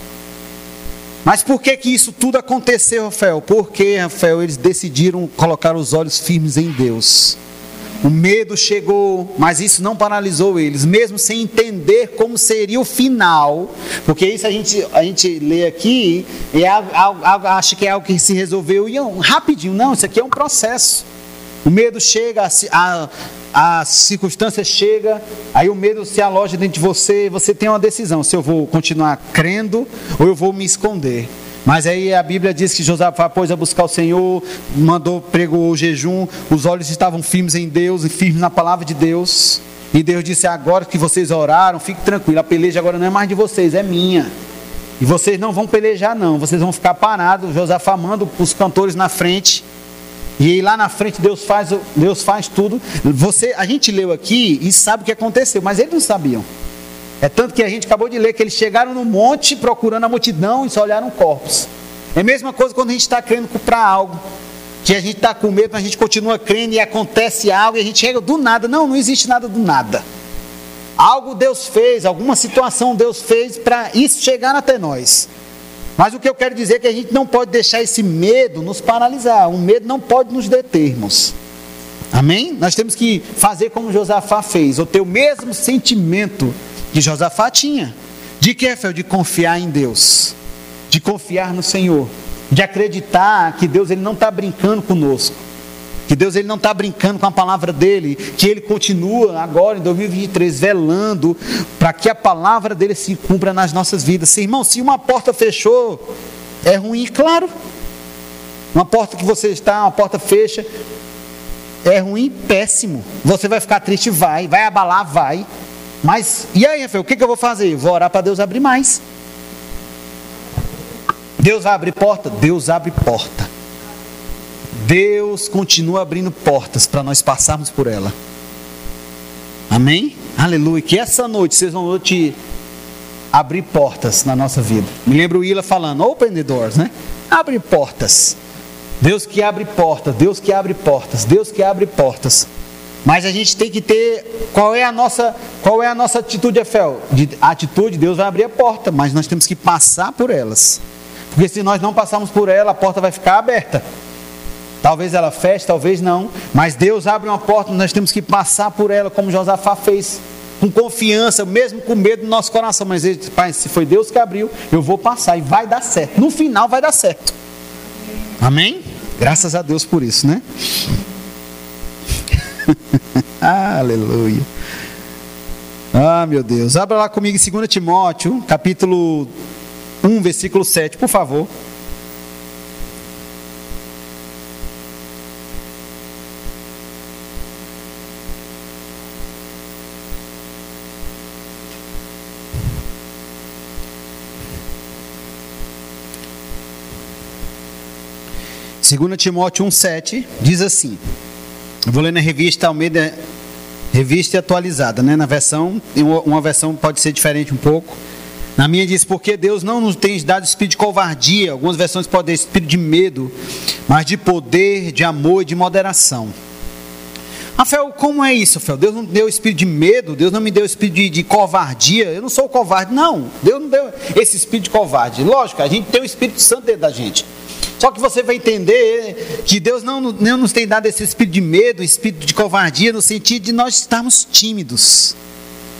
Mas por que que isso tudo aconteceu, Rafael? Porque, Rafael, eles decidiram colocar os olhos firmes em Deus. O medo chegou, mas isso não paralisou eles, mesmo sem entender como seria o final, porque isso a gente, a gente lê aqui e é acha que é algo que se resolveu e rapidinho. Não, isso aqui é um processo. O medo chega, a, a circunstância chega, aí o medo se aloja dentro de você, você tem uma decisão: se eu vou continuar crendo ou eu vou me esconder. Mas aí a Bíblia diz que Josafá pôs a buscar o Senhor, mandou, pregou o jejum, os olhos estavam firmes em Deus e firmes na palavra de Deus. E Deus disse: agora que vocês oraram, fique tranquilo, a peleja agora não é mais de vocês, é minha. E vocês não vão pelejar, não, vocês vão ficar parados. Josafá manda os cantores na frente. E aí lá na frente Deus faz, Deus faz tudo. Você, a gente leu aqui e sabe o que aconteceu, mas eles não sabiam. É tanto que a gente acabou de ler que eles chegaram no monte procurando a multidão e só olharam corpos. É a mesma coisa quando a gente está querendo comprar algo. que a gente está com medo, mas a gente continua crendo e acontece algo e a gente chega do nada. Não, não existe nada do nada. Algo Deus fez, alguma situação Deus fez para isso chegar até nós. Mas o que eu quero dizer é que a gente não pode deixar esse medo nos paralisar. O medo não pode nos determos. Amém? Nós temos que fazer como Josafá fez, ou ter o mesmo sentimento que Josafá tinha. De que, Fel? De confiar em Deus, de confiar no Senhor, de acreditar que Deus ele não está brincando conosco, que Deus ele não está brincando com a palavra dele, que ele continua agora em 2023 velando para que a palavra dele se cumpra nas nossas vidas. Se, irmão, se uma porta fechou, é ruim, claro. Uma porta que você está, uma porta fecha, é ruim, péssimo. Você vai ficar triste, vai. Vai abalar, vai. Mas, e aí, Rafael, o que, que eu vou fazer? Vou orar para Deus abrir mais. Deus vai abrir porta? Deus abre porta. Deus continua abrindo portas para nós passarmos por ela. Amém? Aleluia. Que essa noite vocês vão te abrir portas na nossa vida. Me lembro o Ila falando, open the doors, né? Abre portas. Deus que abre portas, Deus que abre portas, Deus que abre portas. Mas a gente tem que ter qual é a nossa, qual é a nossa atitude, Efel? De atitude, Deus vai abrir a porta, mas nós temos que passar por elas. Porque se nós não passarmos por ela, a porta vai ficar aberta. Talvez ela feche, talvez não, mas Deus abre uma porta, nós temos que passar por ela, como Josafá fez, com confiança, mesmo com medo no nosso coração. Mas ele pai, se foi Deus que abriu, eu vou passar e vai dar certo. No final vai dar certo. Amém? Graças a Deus por isso, né? Aleluia. Ah, meu Deus. Abra lá comigo em 2 Timóteo, capítulo 1, versículo 7, por favor. Segunda Timóteo 1:7 diz assim: eu vou ler na revista Almeida, revista atualizada, né? Na versão, uma versão pode ser diferente um pouco. Na minha diz, porque Deus não nos tem dado espírito de covardia, algumas versões podem ter espírito de medo, mas de poder, de amor e de moderação. Rafael, como é isso, Rafael? Deus não deu espírito de medo, Deus não me deu espírito de, de, covardia, eu não sou covarde, não. Deus não deu esse espírito de covarde. Lógico, a gente tem o Espírito Santo dentro da gente. Só que você vai entender que Deus não, não nos tem dado esse espírito de medo, espírito de covardia, no sentido de nós estarmos tímidos.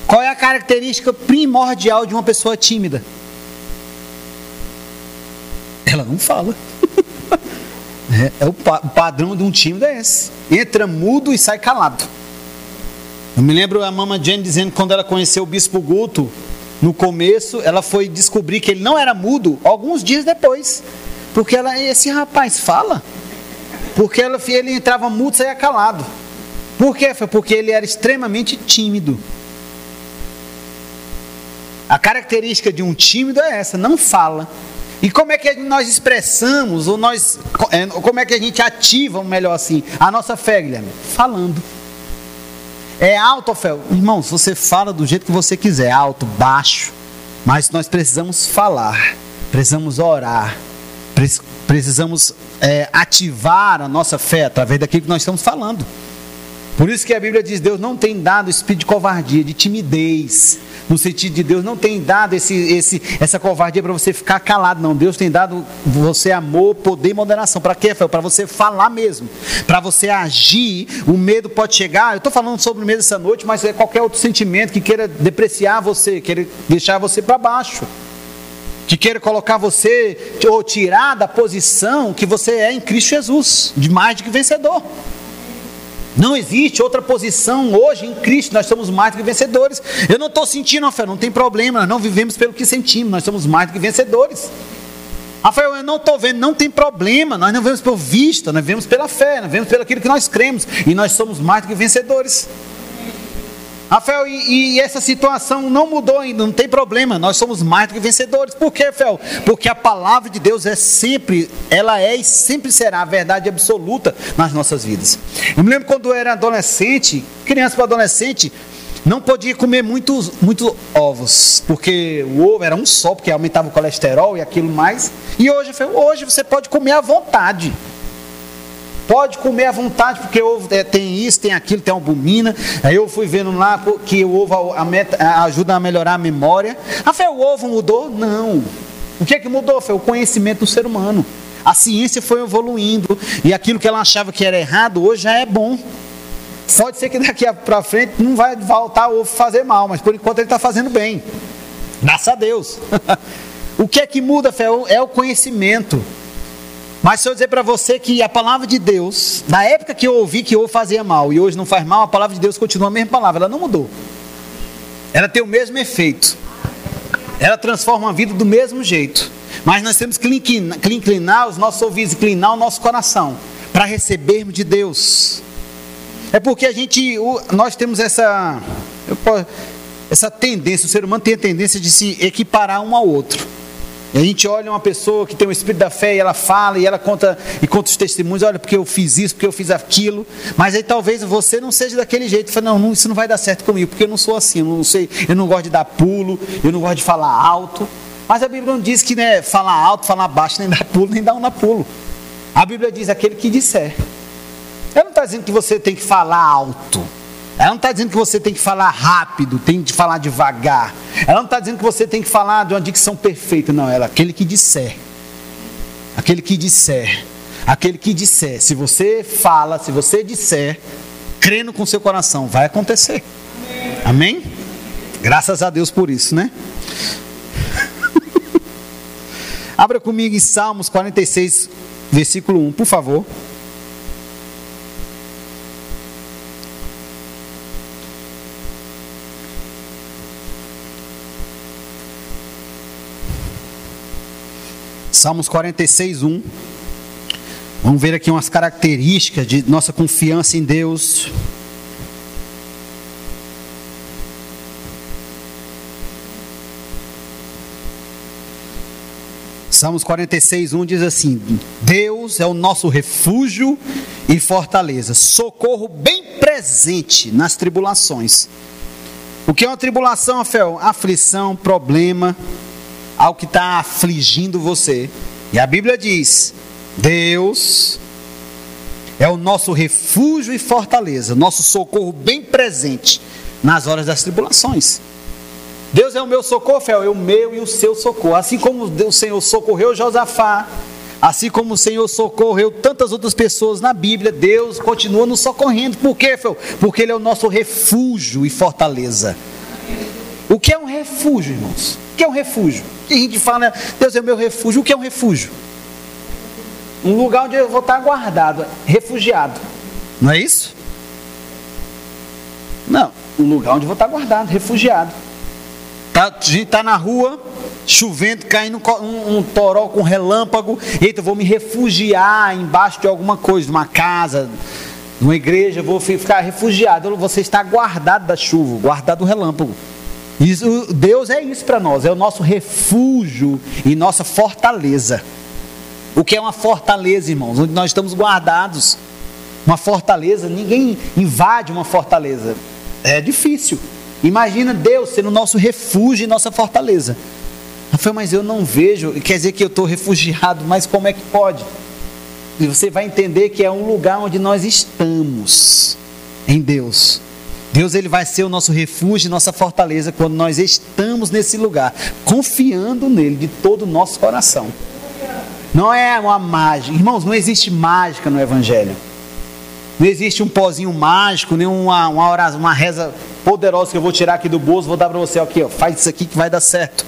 Qual é a característica primordial de uma pessoa tímida? Ela não fala. é, é o, pa o, padrão de um tímido é esse. Entra mudo e sai calado. Eu me lembro a mama Jane dizendo que quando ela conheceu o bispo Guto, no começo, ela foi descobrir que ele não era mudo alguns dias depois. Porque ela, esse rapaz fala. Porque ela, ele entrava mudo e saía calado. Por quê? Foi porque ele era extremamente tímido. A característica de um tímido é essa, não fala. E como é que nós expressamos, ou nós, é, como é que a gente ativa, melhor assim, a nossa fé, Guilherme? Falando. É alto, fé. Irmãos, você fala do jeito que você quiser, alto, baixo. Mas nós precisamos falar, precisamos orar, precisamos é, ativar a nossa fé através daquilo que nós estamos falando. Por isso que a Bíblia diz: Deus não tem dado espírito de covardia, de timidez. No sentido de Deus não tem dado esse, esse, essa covardia para você ficar calado, não. Deus tem dado você amor, poder e moderação. Para quê, Para você falar mesmo. Para você agir. O medo pode chegar. Eu estou falando sobre o medo essa noite, mas é qualquer outro sentimento que queira depreciar você, queira deixar você para baixo que queira colocar você ou tirar da posição que você é em Cristo Jesus, de mais do que vencedor. Não existe outra posição hoje em Cristo, nós somos mais do que vencedores. Eu não estou sentindo fé, não tem problema, nós não vivemos pelo que sentimos, nós somos mais do que vencedores. Rafael, eu não estou vendo, não tem problema, nós não vemos por vista, nós vemos pela fé, nós vemos pelo aquilo que nós cremos, e nós somos mais do que vencedores. Rafael, e, e, essa situação não mudou ainda, não tem problema, nós somos mais do que vencedores. Por quê, Rafael? Porque a palavra de Deus é sempre, ela é e sempre será a verdade absoluta nas nossas vidas. Eu me lembro quando eu era adolescente, criança para adolescente, não podia comer muitos, muitos ovos, porque o ovo era um só, porque aumentava o colesterol e aquilo mais. E hoje, hoje você pode comer à vontade. Pode comer à vontade, porque ovo é, tem isso, tem aquilo, tem albumina. Aí eu fui vendo lá que o ovo ajuda a melhorar a memória. Ah, Fé, o ovo mudou? Não. O que é que mudou, Fé? O conhecimento do ser humano. A ciência foi evoluindo e aquilo que ela achava que era errado hoje já é bom. Pode ser que daqui para frente não vai voltar o ovo fazer mal, mas por enquanto ele está fazendo bem. Graças a Deus. o que é que muda, Fé? É o conhecimento. Mas se eu dizer para você que a palavra de Deus, na época que eu ouvi que ovo fazia mal e hoje não faz mal, a palavra de Deus continua a mesma palavra, ela não mudou. Ela tem o mesmo efeito. Ela transforma a vida do mesmo jeito. Mas nós temos que inclinar os nossos ouvidos, inclinar o nosso coração para recebermos de Deus. É porque a gente, nós temos essa, essa tendência, o ser humano tem a tendência de se equiparar um ao outro. E a gente olha uma pessoa que tem o espírito da fé e ela fala e ela conta e conta os testemunhos, olha porque eu fiz isso, porque eu fiz aquilo, mas aí talvez você não seja daquele jeito, fala, não, isso não vai dar certo comigo, porque eu não sou assim, eu não sei, eu não gosto de dar pulo, eu não gosto de falar alto. Mas a Bíblia não diz que né, falar alto, falar baixo, nem dar pulo, nem dar um na pulo. A Bíblia diz aquele que disser. Ela não está dizendo que você tem que falar alto. Ela não está dizendo que você tem que falar rápido, tem que falar devagar. Ela não está dizendo que você tem que falar de uma dicção perfeita. Não, ela, aquele que disser. Aquele que disser. Aquele que disser. Se você fala, se você disser, crendo com seu coração, vai acontecer. Amém? Graças a Deus por isso, né? Abra comigo em Salmos 46, versículo 1, por favor. Salmos 46, 1. Vamos ver aqui umas características de nossa confiança em Deus. Salmos 46, 1 diz assim: Deus é o nosso refúgio e fortaleza, socorro bem presente nas tribulações. O que é uma tribulação, Rafael? Aflição, problema, ao que está afligindo você. E a Bíblia diz: Deus é o nosso refúgio e fortaleza, nosso socorro bem presente nas horas das tribulações. Deus é o meu socorro, é o meu e o seu socorro. Assim como o Senhor socorreu Josafá, assim como o Senhor socorreu tantas outras pessoas na Bíblia, Deus continua nos socorrendo. Por quê, Fel? Porque Ele é o nosso refúgio e fortaleza. O que é um refúgio, irmãos? O que é um refúgio? a gente fala, Deus é o meu refúgio. O que é um refúgio? Um lugar onde eu vou estar guardado, refugiado. Não é isso? Não, um lugar onde eu vou estar guardado, refugiado. Tá, a gente está na rua, chovendo, caindo um, um toró com relâmpago. Eita, eu vou me refugiar embaixo de alguma coisa, de uma casa, de uma igreja, vou ficar refugiado. Você está guardado da chuva, guardado do relâmpago. Isso, Deus é isso para nós, é o nosso refúgio e nossa fortaleza. O que é uma fortaleza, irmãos? Onde nós estamos guardados. Uma fortaleza, ninguém invade uma fortaleza. É difícil. Imagina Deus sendo nosso refúgio e nossa fortaleza. Rafael, mas eu não vejo, quer dizer que eu estou refugiado, mas como é que pode? E você vai entender que é um lugar onde nós estamos em Deus. Deus ele vai ser o nosso refúgio nossa fortaleza quando nós estamos nesse lugar, confiando nele de todo o nosso coração. Não é uma mágica, irmãos, não existe mágica no Evangelho. Não existe um pozinho mágico, nem uma, uma, oração, uma reza poderosa que eu vou tirar aqui do bolso, vou dar para você aqui, ó, faz isso aqui que vai dar certo.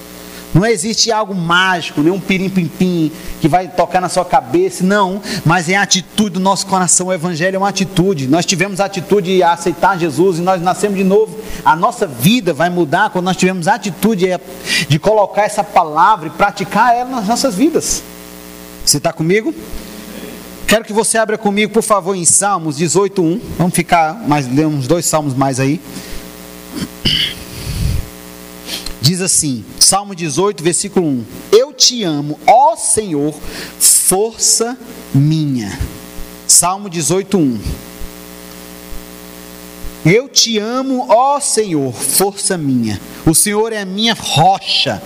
Não existe algo mágico, nem um pirim-pim-pim que vai tocar na sua cabeça, não. Mas é a atitude do nosso coração. O Evangelho é uma atitude. Nós tivemos a atitude de aceitar Jesus e nós nascemos de novo. A nossa vida vai mudar quando nós tivermos a atitude de colocar essa palavra e praticar ela nas nossas vidas. Você está comigo? Quero que você abra comigo, por favor, em Salmos 18:1. Vamos ficar mais uns dois salmos mais aí. Diz assim, Salmo 18, versículo 1: Eu te amo, ó Senhor, força minha. Salmo 18, 1. Eu te amo, ó Senhor, força minha. O Senhor é a minha rocha,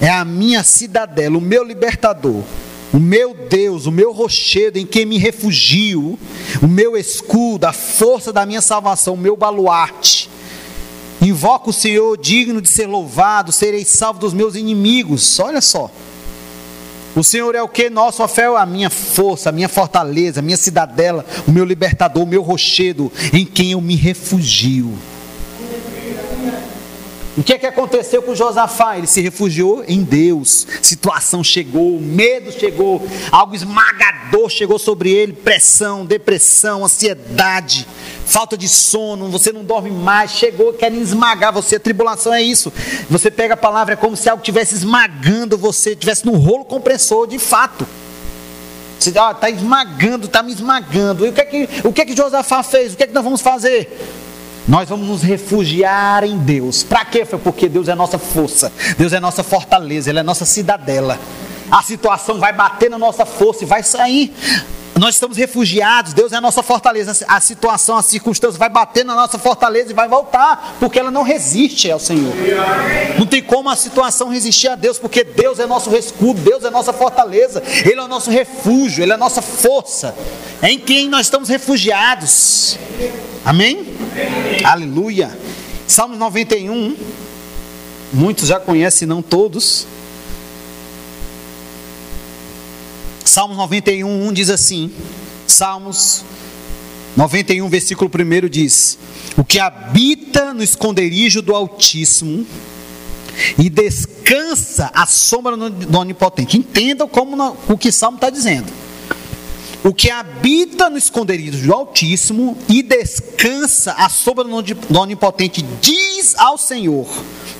é a minha cidadela, o meu libertador. o meu Deus, o meu rochedo em quem me refugio, o meu escudo, a força da minha salvação, o meu baluarte. Invoco o Senhor digno de ser louvado, serei salvo dos meus inimigos. Olha só. O Senhor é o que? Nosso fé é a minha força, a minha fortaleza, a minha cidadela, o meu libertador, o meu rochedo, em quem eu me refugio. O que é que aconteceu com Josafá? Ele se refugiou em Deus. Situação chegou, medo chegou, algo esmagador chegou sobre ele, pressão, depressão, ansiedade, falta de sono, você não dorme mais, chegou querendo esmagar você. A tribulação é isso. Você pega a palavra é como se algo estivesse esmagando você, estivesse no rolo compressor, de fato. Você está esmagando, está me esmagando. E o que é que, o que, é que Josafá fez? O que é que nós vamos fazer? Nós vamos nos refugiar em Deus. Para quê? Foi porque Deus é nossa força, Deus é nossa fortaleza, Ele é nossa cidadela. A situação vai bater na nossa força e vai sair. Nós estamos refugiados, Deus é a nossa fortaleza. A situação, a circunstância vai bater na nossa fortaleza e vai voltar, porque ela não resiste ao Senhor. Não tem como a situação resistir a Deus, porque Deus é nosso escudo, Deus é nossa fortaleza, Ele é o nosso refúgio, Ele é a nossa força. É em quem nós estamos refugiados. Amém? Aleluia. Salmos 91. Muitos já conhecem, não todos. Salmos 91, 1 diz assim: Salmos 91, versículo 1 diz: O que habita no esconderijo do Altíssimo e descansa à sombra do Onipotente. Entendam como o que Salmo está dizendo. O que habita no esconderijo do Altíssimo e descansa à sombra do Onipotente diz ao Senhor: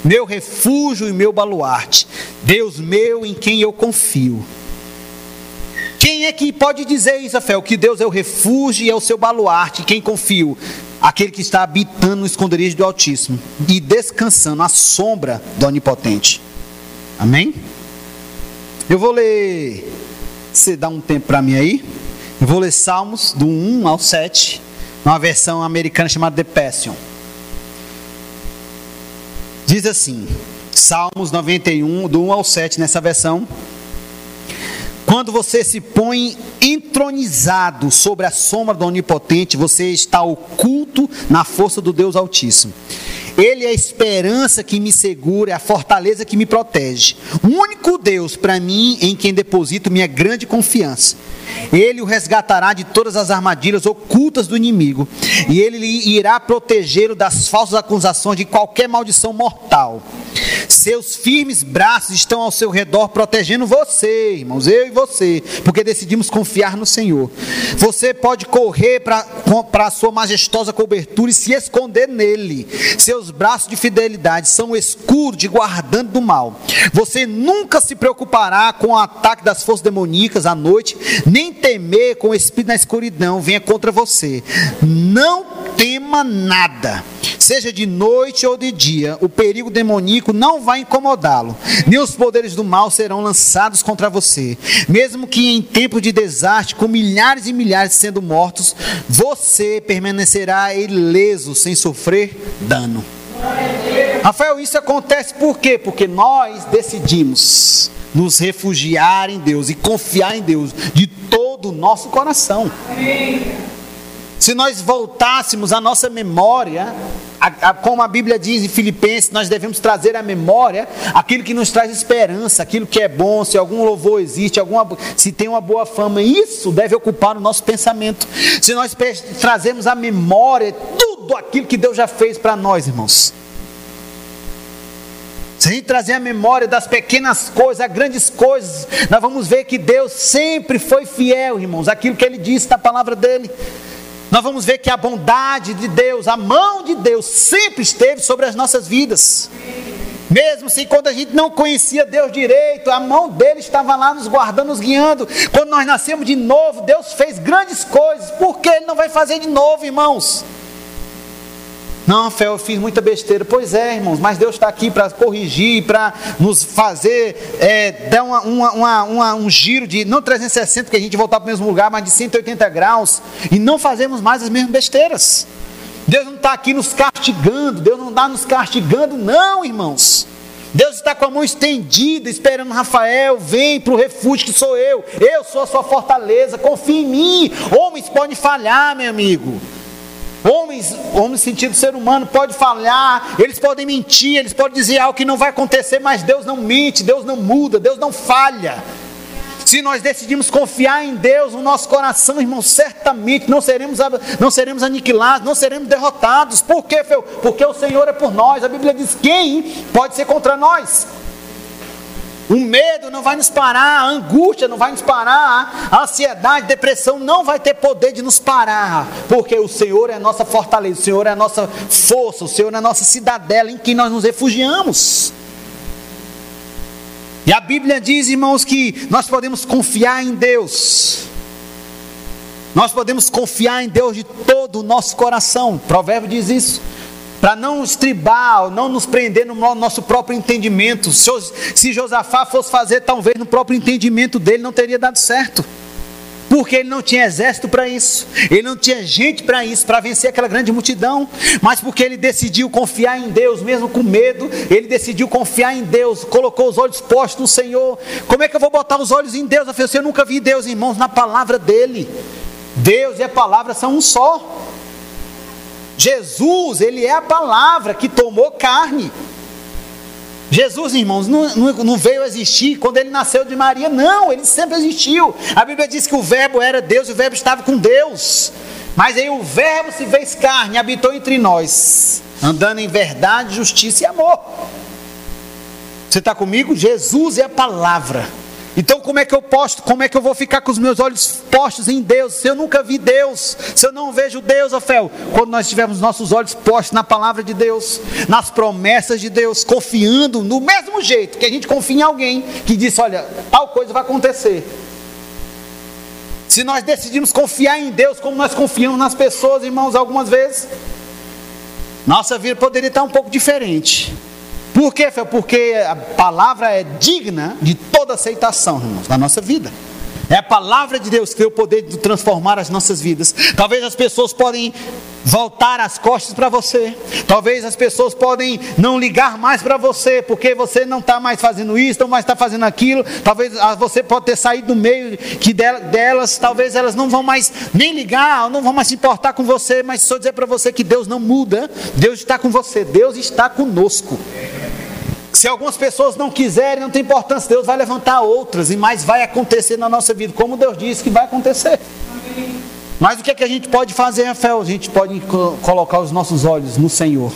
Meu refúgio e meu baluarte, Deus meu em quem eu confio. Quem é que pode dizer isso, Rafael? Que Deus é o refúgio e é o seu baluarte, quem confio? Aquele que está habitando no esconderijo do Altíssimo e descansando à sombra do Onipotente. Amém? Eu vou ler. Você dá um tempo para mim aí? Vou ler Salmos do 1 ao 7, numa versão americana chamada The Passion. Diz assim: Salmos 91, do 1 ao 7, nessa versão. Quando você se põe entronizado sobre a sombra do Onipotente, você está oculto na força do Deus Altíssimo. Ele é a esperança que me segura, é a fortaleza que me protege. O único Deus para mim em quem deposito minha grande confiança. Ele o resgatará de todas as armadilhas ocultas do inimigo, e ele irá protegê-lo das falsas acusações de qualquer maldição mortal. Seus firmes braços estão ao seu redor protegendo você, irmãos, eu e você, porque decidimos confiar no Senhor. Você pode correr para a sua majestosa cobertura e se esconder nele. Seus braços de fidelidade são o escuro de guardando do mal. Você nunca se preocupará com o ataque das forças demoníacas à noite, nem temer com o espírito na escuridão venha contra você. Não tema nada seja de noite ou de dia, o perigo demoníaco não vai incomodá-lo, nem os poderes do mal serão lançados contra você. Mesmo que em tempo de desastre, com milhares e milhares sendo mortos, você permanecerá ileso, sem sofrer dano. Rafael, isso acontece por quê? Porque nós decidimos nos refugiar em Deus e confiar em Deus de todo o nosso coração. Se nós voltássemos a nossa memória a, a, como a Bíblia diz em Filipenses, nós devemos trazer à memória aquilo que nos traz esperança, aquilo que é bom, se algum louvor existe, alguma, se tem uma boa fama, isso deve ocupar o nosso pensamento. Se nós trazemos à memória tudo aquilo que Deus já fez para nós, irmãos. Se a gente trazer a memória das pequenas coisas, as grandes coisas, nós vamos ver que Deus sempre foi fiel, irmãos, aquilo que Ele disse na palavra dele nós vamos ver que a bondade de Deus, a mão de Deus sempre esteve sobre as nossas vidas. Mesmo se quando a gente não conhecia Deus direito, a mão dele estava lá nos guardando, nos guiando. Quando nós nascemos de novo, Deus fez grandes coisas. Por que ele não vai fazer de novo, irmãos? Não, Fé, eu fiz muita besteira. Pois é, irmãos, mas Deus está aqui para corrigir, para nos fazer é, dar uma, uma, uma, um giro de, não 360, que a gente voltar para o mesmo lugar, mas de 180 graus, e não fazemos mais as mesmas besteiras. Deus não está aqui nos castigando, Deus não está nos castigando, não, irmãos. Deus está com a mão estendida, esperando Rafael, vem para o refúgio que sou eu. Eu sou a sua fortaleza, confie em mim. Homens podem falhar, meu amigo. Homens, homens sentido ser humano, pode falhar, eles podem mentir, eles podem dizer algo que não vai acontecer, mas Deus não mente, Deus não muda, Deus não falha. Se nós decidimos confiar em Deus no nosso coração, irmão, certamente não seremos, não seremos aniquilados, não seremos derrotados. Por quê, Feu? Porque o Senhor é por nós. A Bíblia diz: quem pode ser contra nós? O medo não vai nos parar, a angústia não vai nos parar, a ansiedade, a depressão não vai ter poder de nos parar, porque o Senhor é a nossa fortaleza, o Senhor é a nossa força, o Senhor é a nossa cidadela em que nós nos refugiamos. E a Bíblia diz, irmãos, que nós podemos confiar em Deus. Nós podemos confiar em Deus de todo o nosso coração. O provérbio diz isso. Para não estribar, não nos prender no nosso próprio entendimento. Se Josafá fosse fazer talvez no próprio entendimento dele, não teria dado certo porque ele não tinha exército para isso, ele não tinha gente para isso, para vencer aquela grande multidão, mas porque ele decidiu confiar em Deus, mesmo com medo, ele decidiu confiar em Deus, colocou os olhos postos no Senhor. Como é que eu vou botar os olhos em Deus? Eu, eu nunca vi Deus, irmãos, na palavra dele. Deus e a palavra são um só. Jesus, ele é a palavra que tomou carne. Jesus, irmãos, não, não, não, veio existir quando ele nasceu de Maria, não, ele sempre existiu. A Bíblia diz que o Verbo era Deus e o Verbo estava com Deus. Mas aí o Verbo se fez carne, habitou entre nós, andando em verdade, justiça e amor. Você está comigo? Jesus é a palavra. Então, como é que eu posto? Como é que eu vou ficar com os meus olhos postos em Deus? Se eu nunca vi Deus, se eu não vejo Deus, Rafael, quando nós tivermos nossos olhos postos na palavra de Deus, nas promessas de Deus, confiando no mesmo jeito que a gente confia em alguém que disse: Olha, tal coisa vai acontecer. Se nós decidimos confiar em Deus, como nós confiamos nas pessoas, irmãos, algumas vezes, nossa vida poderia estar um pouco diferente. Por quê? Porque a palavra é digna de toda aceitação, irmãos, na nossa vida. É a palavra de Deus que tem o poder de transformar as nossas vidas. Talvez as pessoas podem voltar as costas para você. Talvez as pessoas podem não ligar mais para você, porque você não está mais fazendo isso, não mais está fazendo aquilo. Talvez ah, você pode ter saído do meio que delas, talvez elas não vão mais nem ligar, não vão mais se importar com você, mas só dizer para você que Deus não muda, Deus está com você, Deus está conosco. Se algumas pessoas não quiserem, não tem importância, Deus vai levantar outras e mais vai acontecer na nossa vida, como Deus disse que vai acontecer. Mas o que, é que a gente pode fazer, Rafael? A gente pode colocar os nossos olhos no Senhor,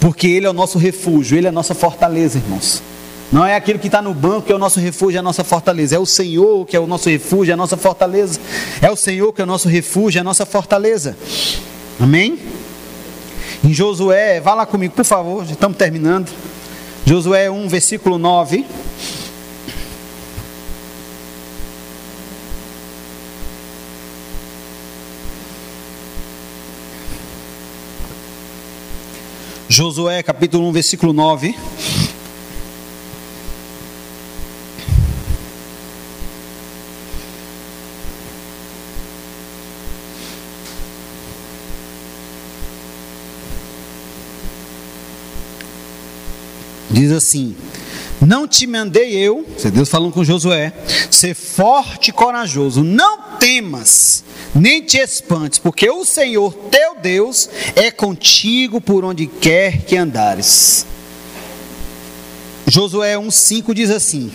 porque Ele é o nosso refúgio, Ele é a nossa fortaleza, irmãos. Não é aquilo que está no banco que é o nosso refúgio, é a nossa fortaleza. É o Senhor que é o nosso refúgio, é a nossa fortaleza. É o Senhor que é o nosso refúgio, é a nossa fortaleza. Amém? Em Josué, vá lá comigo, por favor, já estamos terminando. Josué 1, versículo 9. Josué capítulo 1, versículo 9. Diz assim: Não te mandei eu, Deus falando com Josué, ser forte e corajoso, não temas, nem te espantes, porque o Senhor teu Deus é contigo por onde quer que andares. Josué 1,5 diz assim: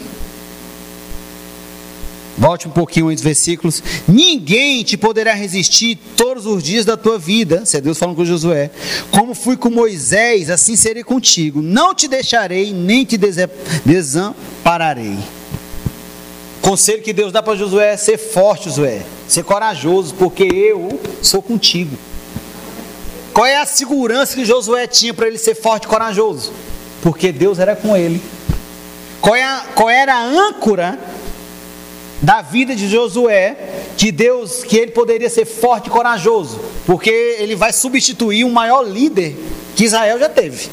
Volte um pouquinho os versículos. Ninguém te poderá resistir todos os dias da tua vida. Se é Deus falando com Josué. Como fui com Moisés, assim serei contigo. Não te deixarei, nem te desampararei. Conselho que Deus dá para Josué é ser forte, Josué. Ser corajoso, porque eu sou contigo. Qual é a segurança que Josué tinha para ele ser forte e corajoso? Porque Deus era com ele. Qual, é a, qual era a âncora da vida de Josué, que Deus, que ele poderia ser forte e corajoso, porque ele vai substituir o maior líder que Israel já teve,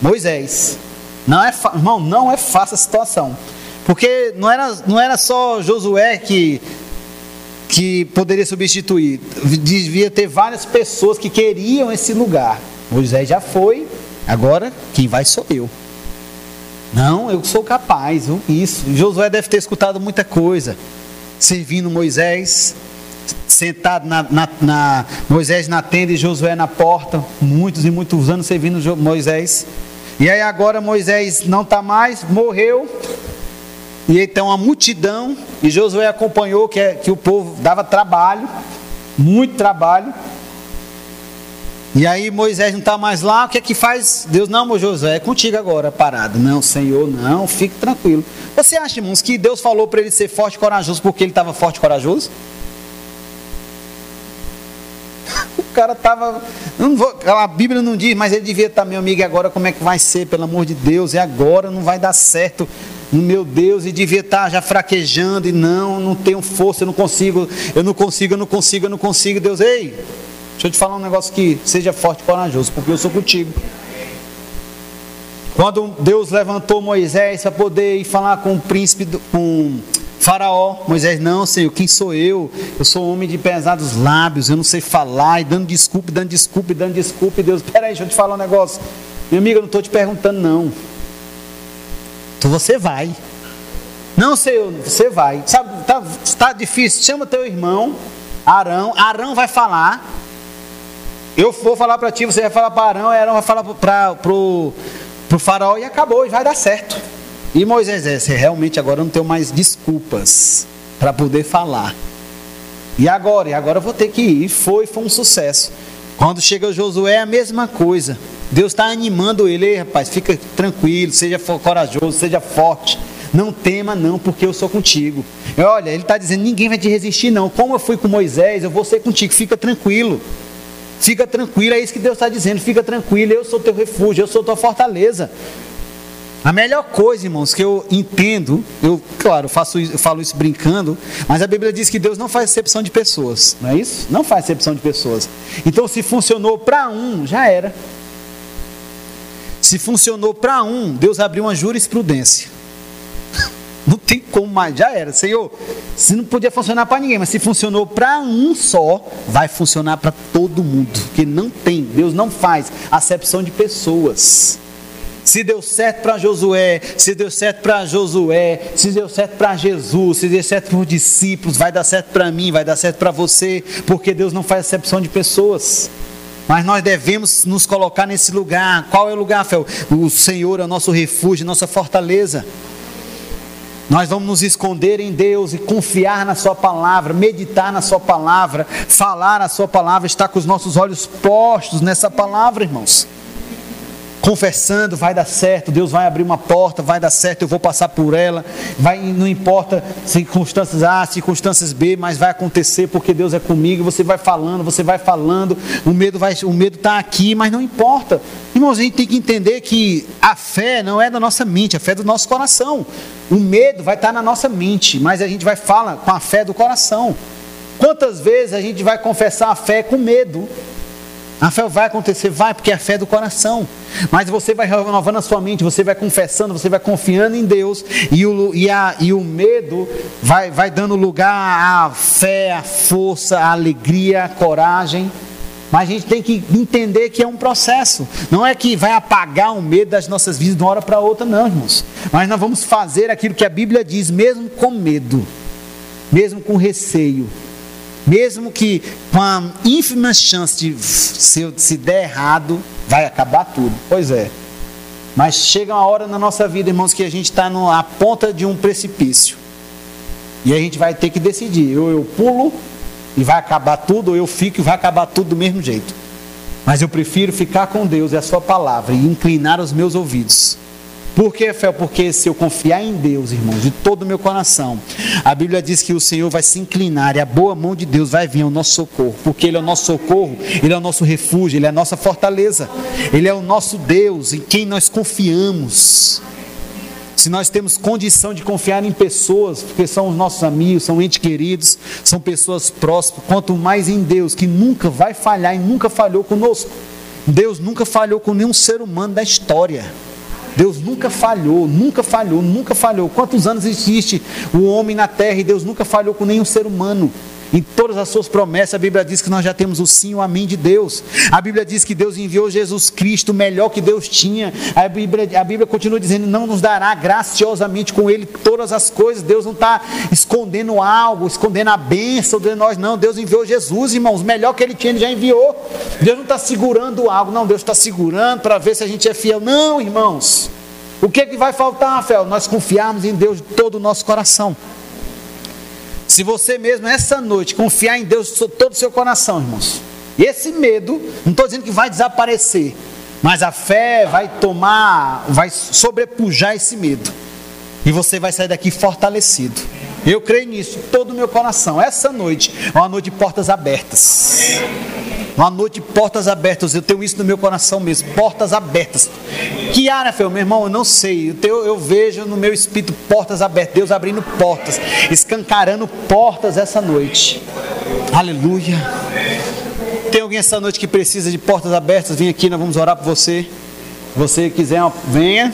Moisés. Não é, irmão, não é fácil a situação, porque não era, não era só Josué que que poderia substituir, devia ter várias pessoas que queriam esse lugar. Moisés já foi, Agora, quem vai sou eu. Não, eu sou capaz. Isso. Josué deve ter escutado muita coisa. Servindo Moisés, sentado na, na, na, Moisés na tenda e Josué na porta, muitos e muitos anos servindo Moisés. E aí agora Moisés não está mais, morreu. E então a multidão, e Josué acompanhou que, é, que o povo dava trabalho, muito trabalho. E aí Moisés não está mais lá, o que é que faz? Deus, não, Josué, é contigo agora, parado. Não, Senhor, não, fique tranquilo. Você acha, irmãos, que Deus falou para ele ser forte e corajoso porque ele estava forte e corajoso? O cara estava. A Bíblia não diz, mas ele devia estar, meu amigo, e agora como é que vai ser, pelo amor de Deus? E agora não vai dar certo meu Deus, e devia estar já fraquejando, e não, não tenho força, eu não consigo, eu não consigo, eu não consigo, eu não consigo. Deus, ei, Deixa eu te falar um negócio que seja forte e corajoso, porque eu sou contigo. Quando Deus levantou Moisés para poder ir falar com o príncipe, com Faraó, Moisés, não, Senhor, quem sou eu? Eu sou um homem de pesados lábios, eu não sei falar, e dando desculpa, dando desculpa, dando desculpa, e Deus, peraí, deixa eu te falar um negócio. Meu amigo, eu não estou te perguntando, não. Então você vai. Não, Senhor, você vai. Sabe, tá, tá difícil, chama teu irmão, Arão, Arão vai falar. Eu vou falar para ti, você vai falar para Arão, Arão vai falar para o faraó e acabou, e vai dar certo. E Moisés, é, realmente agora não tenho mais desculpas para poder falar. E agora? E agora eu vou ter que ir. E foi, foi um sucesso. Quando chega Josué, é a mesma coisa. Deus está animando ele, Ei, rapaz, fica tranquilo, seja corajoso, seja forte. Não tema, não, porque eu sou contigo. E olha, ele está dizendo: ninguém vai te resistir, não. Como eu fui com Moisés, eu vou ser contigo, fica tranquilo. Fica tranquilo, é isso que Deus está dizendo. Fica tranquilo, eu sou teu refúgio, eu sou tua fortaleza. A melhor coisa, irmãos, que eu entendo, eu, claro, faço, eu falo isso brincando, mas a Bíblia diz que Deus não faz exceção de pessoas, não é isso? Não faz exceção de pessoas. Então, se funcionou para um, já era. Se funcionou para um, Deus abriu uma jurisprudência. Não tem como mais, já era. Senhor, se não podia funcionar para ninguém, mas se funcionou para um só, vai funcionar para todo mundo. Que não tem, Deus não faz acepção de pessoas. Se deu certo para Josué, se deu certo para Josué, se deu certo para Jesus, se deu certo para os discípulos, vai dar certo para mim, vai dar certo para você, porque Deus não faz acepção de pessoas. Mas nós devemos nos colocar nesse lugar. Qual é o lugar, Fel? O Senhor é o nosso refúgio, nossa fortaleza. Nós vamos nos esconder em Deus e confiar na Sua palavra, meditar na Sua palavra, falar a Sua palavra, estar com os nossos olhos postos nessa palavra, irmãos confessando, vai dar certo, Deus vai abrir uma porta, vai dar certo, eu vou passar por ela, vai, não importa circunstâncias A, circunstâncias B, mas vai acontecer porque Deus é comigo, você vai falando, você vai falando, o medo vai, o medo está aqui, mas não importa. Irmãos, a gente tem que entender que a fé não é da nossa mente, a fé é do nosso coração. O medo vai estar na nossa mente, mas a gente vai falar com a fé do coração. Quantas vezes a gente vai confessar a fé com medo? A fé vai acontecer, vai, porque é a fé do coração. Mas você vai renovando a sua mente, você vai confessando, você vai confiando em Deus, e o, e a, e o medo vai, vai dando lugar à fé, à força, à alegria, à coragem. Mas a gente tem que entender que é um processo. Não é que vai apagar o medo das nossas vidas de uma hora para outra, não, irmãos. Mas nós vamos fazer aquilo que a Bíblia diz, mesmo com medo, mesmo com receio mesmo que com a ínfima chance de se, se der errado, vai acabar tudo. Pois é. Mas chega uma hora na nossa vida, irmãos, que a gente está na ponta de um precipício. E a gente vai ter que decidir: ou eu pulo e vai acabar tudo, ou eu fico e vai acabar tudo do mesmo jeito. Mas eu prefiro ficar com Deus e a Sua palavra e inclinar os meus ouvidos por que, Fel? Porque se eu confiar em Deus, irmãos, de todo o meu coração, a Bíblia diz que o Senhor vai se inclinar e a boa mão de Deus vai vir ao nosso socorro, porque Ele é o nosso socorro, Ele é o nosso refúgio, Ele é a nossa fortaleza, Ele é o nosso Deus em quem nós confiamos. Se nós temos condição de confiar em pessoas, porque são os nossos amigos, são entes queridos, são pessoas próximas, quanto mais em Deus, que nunca vai falhar e nunca falhou conosco. Deus nunca falhou com nenhum ser humano da história. Deus nunca falhou, nunca falhou, nunca falhou. Quantos anos existe o homem na terra e Deus nunca falhou com nenhum ser humano? Em todas as suas promessas. A Bíblia diz que nós já temos o sim e o amém de Deus. A Bíblia diz que Deus enviou Jesus Cristo, o melhor que Deus tinha. A Bíblia, a Bíblia continua dizendo: não nos dará graciosamente com Ele todas as coisas. Deus não está escondendo algo, escondendo a bênção de nós, não. Deus enviou Jesus, irmãos. O melhor que Ele tinha, Ele já enviou. Deus não está segurando algo, não. Deus está segurando para ver se a gente é fiel. Não, irmãos. O que, é que vai faltar, Rafael? Nós confiarmos em Deus de todo o nosso coração. Se você mesmo, essa noite, confiar em Deus de todo o seu coração, irmãos. Esse medo, não estou dizendo que vai desaparecer, mas a fé vai tomar, vai sobrepujar esse medo. E você vai sair daqui fortalecido. Eu creio nisso, todo o meu coração. Essa noite é uma noite de portas abertas. Uma noite de portas abertas. Eu tenho isso no meu coração mesmo. Portas abertas. Que área, Fel, meu irmão? Eu não sei. Eu, tenho, eu vejo no meu espírito portas abertas. Deus abrindo portas. Escancarando portas essa noite. Aleluia. Tem alguém essa noite que precisa de portas abertas? Vem aqui, nós vamos orar por você. Se você quiser, venha.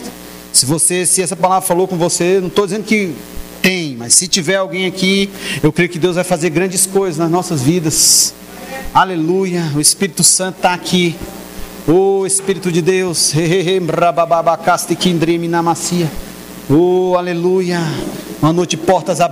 Se você, se essa palavra falou com você, não estou dizendo que tem, mas se tiver alguém aqui, eu creio que Deus vai fazer grandes coisas nas nossas vidas. Aleluia, o Espírito Santo está aqui. O Espírito de Deus. Oh, aleluia. Uma noite portas abertas.